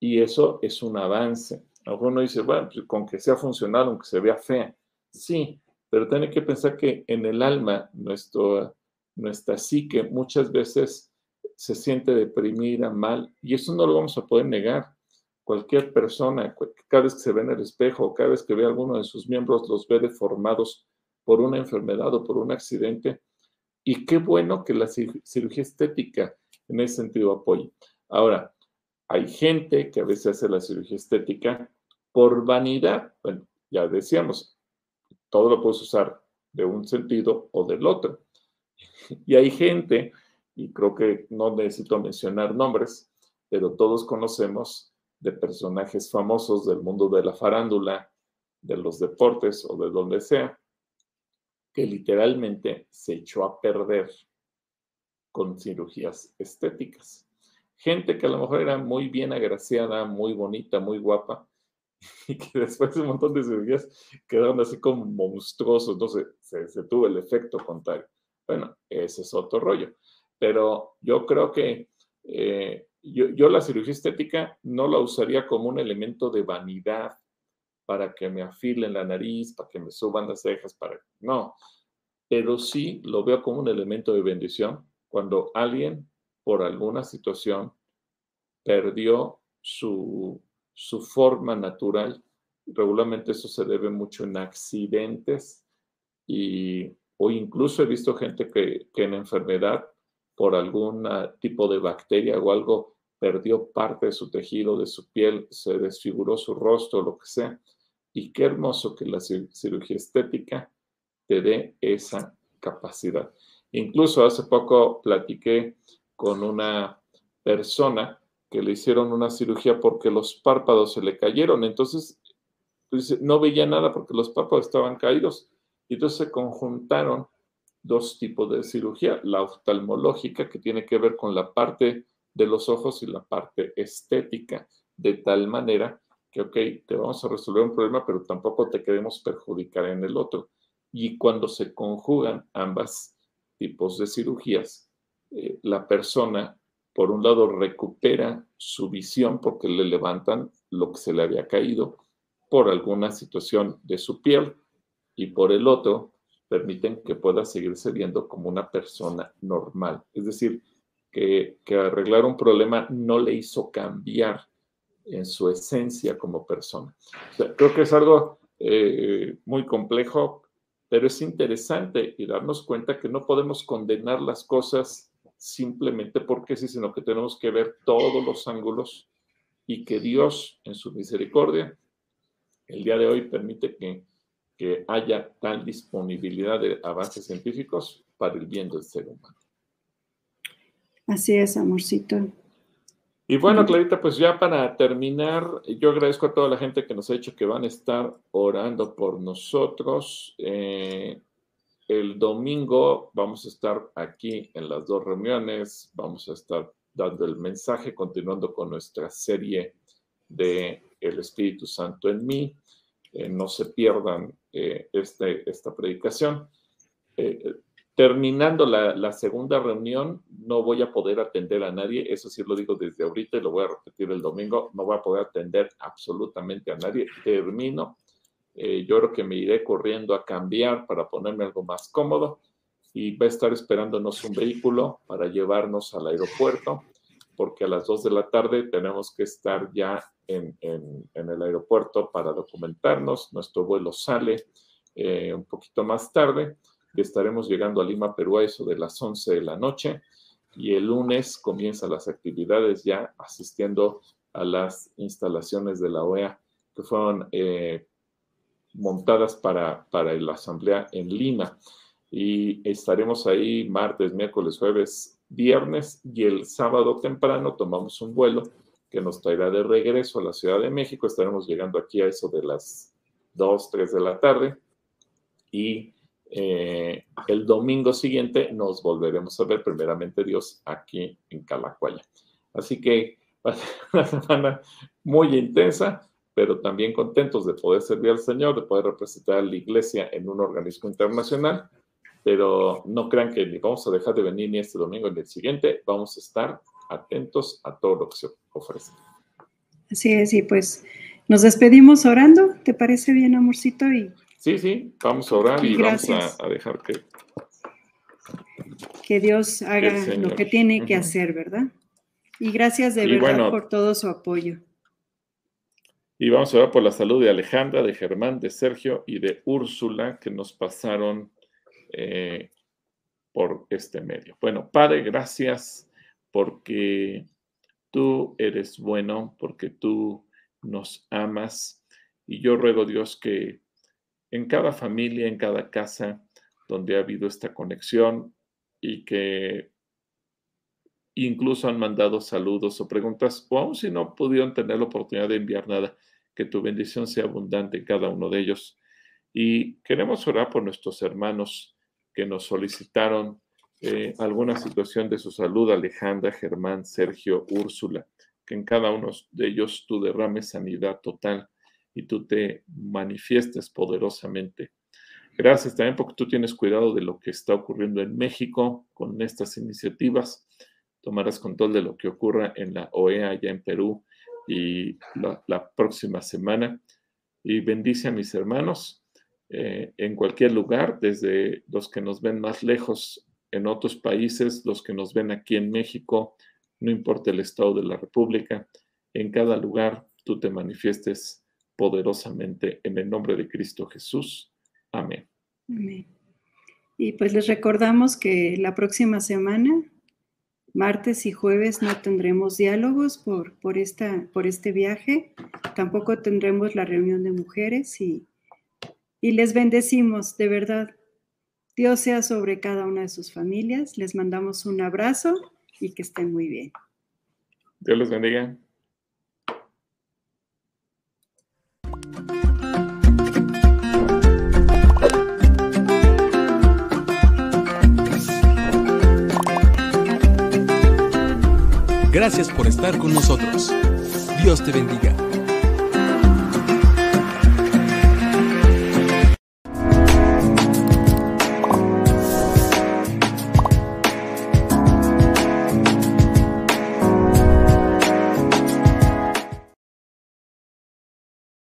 Y eso es un avance. Alguno dice, bueno, pues con que sea funcional, aunque se vea fea. Sí, pero tiene que pensar que en el alma, nuestro, nuestra psique muchas veces se siente deprimida, mal, y eso no lo vamos a poder negar. Cualquier persona, cada vez que se ve en el espejo, cada vez que ve a alguno de sus miembros, los ve deformados por una enfermedad o por un accidente, y qué bueno que la cirugía estética en ese sentido apoye. Ahora, hay gente que a veces hace la cirugía estética por vanidad. Bueno, ya decíamos, todo lo puedes usar de un sentido o del otro. Y hay gente, y creo que no necesito mencionar nombres, pero todos conocemos de personajes famosos del mundo de la farándula, de los deportes o de donde sea, que literalmente se echó a perder con cirugías estéticas. Gente que a lo mejor era muy bien agraciada, muy bonita, muy guapa, y que después de un montón de cirugías quedaron así como monstruosos, entonces se, se tuvo el efecto contrario. Bueno, ese es otro rollo. Pero yo creo que eh, yo, yo la cirugía estética no la usaría como un elemento de vanidad para que me afilen la nariz, para que me suban las cejas, para... No, pero sí lo veo como un elemento de bendición cuando alguien por alguna situación perdió su, su forma natural. Regularmente eso se debe mucho en accidentes y, o incluso he visto gente que, en enfermedad por algún tipo de bacteria o algo perdió parte de su tejido, de su piel, se desfiguró su rostro, lo que sea. Y qué hermoso que la cirugía estética te dé esa capacidad. Incluso hace poco platiqué con una persona que le hicieron una cirugía porque los párpados se le cayeron. Entonces, no veía nada porque los párpados estaban caídos. Y entonces se conjuntaron dos tipos de cirugía, la oftalmológica, que tiene que ver con la parte de los ojos y la parte estética, de tal manera que, ok, te vamos a resolver un problema, pero tampoco te queremos perjudicar en el otro. Y cuando se conjugan ambas tipos de cirugías, eh, la persona, por un lado, recupera su visión porque le levantan lo que se le había caído por alguna situación de su piel y por el otro, permiten que pueda seguirse viendo como una persona normal. Es decir, que, arreglar un problema no le hizo cambiar en su esencia como persona. creo que es algo eh, muy complejo, pero es interesante y darnos cuenta que no podemos condenar las cosas simplemente porque sí, sino que tenemos que ver todos los ángulos y que Dios, en su misericordia, el día de hoy permite que que haya tal disponibilidad de avances científicos para el bien del ser humano. Así es, amorcito. Y bueno, Clarita, pues ya para terminar, yo agradezco a toda la gente que nos ha dicho que van a estar orando por nosotros. Eh, el domingo vamos a estar aquí en las dos reuniones, vamos a estar dando el mensaje, continuando con nuestra serie de El Espíritu Santo en mí. Eh, no se pierdan eh, este, esta predicación. Eh, terminando la, segunda reunión, no voy a poder atender a nadie, eso sí lo digo desde ahorita y lo voy a repetir el domingo, no voy a poder atender absolutamente a nadie. Termino, yo creo que me iré corriendo a cambiar para ponerme algo más cómodo y va a estar esperándonos un vehículo para llevarnos al aeropuerto porque a las 2 de la tarde tenemos que estar ya en, el aeropuerto para documentarnos. Nuestro vuelo sale eh, un poquito más tarde y estaremos llegando a Lima, Perú, a eso de las 11 de la noche. Y el lunes comienzan las actividades ya asistiendo a las instalaciones de la OEA que fueron eh, montadas para, para la asamblea en Lima. Y estaremos ahí martes, miércoles, jueves, viernes y el sábado temprano tomamos un vuelo que nos traerá de regreso a la Ciudad de México. Estaremos llegando aquí a eso de las 2, 3 de la tarde. Y eh, el domingo siguiente nos volveremos a ver, primeramente Dios, aquí en Calacuaya. Así que va a ser una semana muy intensa, pero también contentos de poder servir al Señor, de poder representar a la iglesia en un organismo internacional. Pero no crean que ni vamos a dejar de venir ni este domingo ni el siguiente, vamos a estar atentos a todo lo que se ofrece. Así es, y pues nos despedimos orando, ¿te parece bien, amorcito? Y, sí, sí, vamos a orar y, vamos a, dejar que... Que Dios haga lo que tiene que hacer, ¿verdad? Y gracias de verdad por todo su apoyo. Y vamos a orar por la salud de Alejandra, de Germán, de Sergio y de Úrsula que nos pasaron eh, por este medio. Bueno, Padre, gracias porque tú eres bueno, porque tú nos amas. Y yo ruego, Dios, que en cada familia, en cada casa donde ha habido esta conexión y que incluso han mandado saludos o preguntas, o aún si no pudieron tener la oportunidad de enviar nada, que tu bendición sea abundante en cada uno de ellos. Y queremos orar por nuestros hermanos que nos solicitaron eh, alguna situación de su salud, Alejandra, Germán, Sergio, Úrsula, que en cada uno de ellos tú derrames sanidad total y tú te manifiestes poderosamente. Gracias también porque tú tienes cuidado de lo que está ocurriendo en México con estas iniciativas. Tomarás control de lo que ocurra en la OEA allá en Perú y la, próxima semana. Y bendice a mis hermanos eh, en cualquier lugar, desde los que nos ven más lejos en otros países, los que nos ven aquí en México, no importa el estado de la República, en cada lugar tú te manifiestes poderosamente en el nombre de Cristo Jesús. Amén. Amén. Y pues les recordamos que la próxima semana, martes y jueves, no tendremos diálogos por, por, esta, por este viaje, tampoco tendremos la reunión de mujeres y, y les bendecimos, de verdad. Dios sea sobre cada una de sus familias. Les mandamos un abrazo y que estén muy bien. Dios les bendiga. Gracias por estar con nosotros. Dios te bendiga.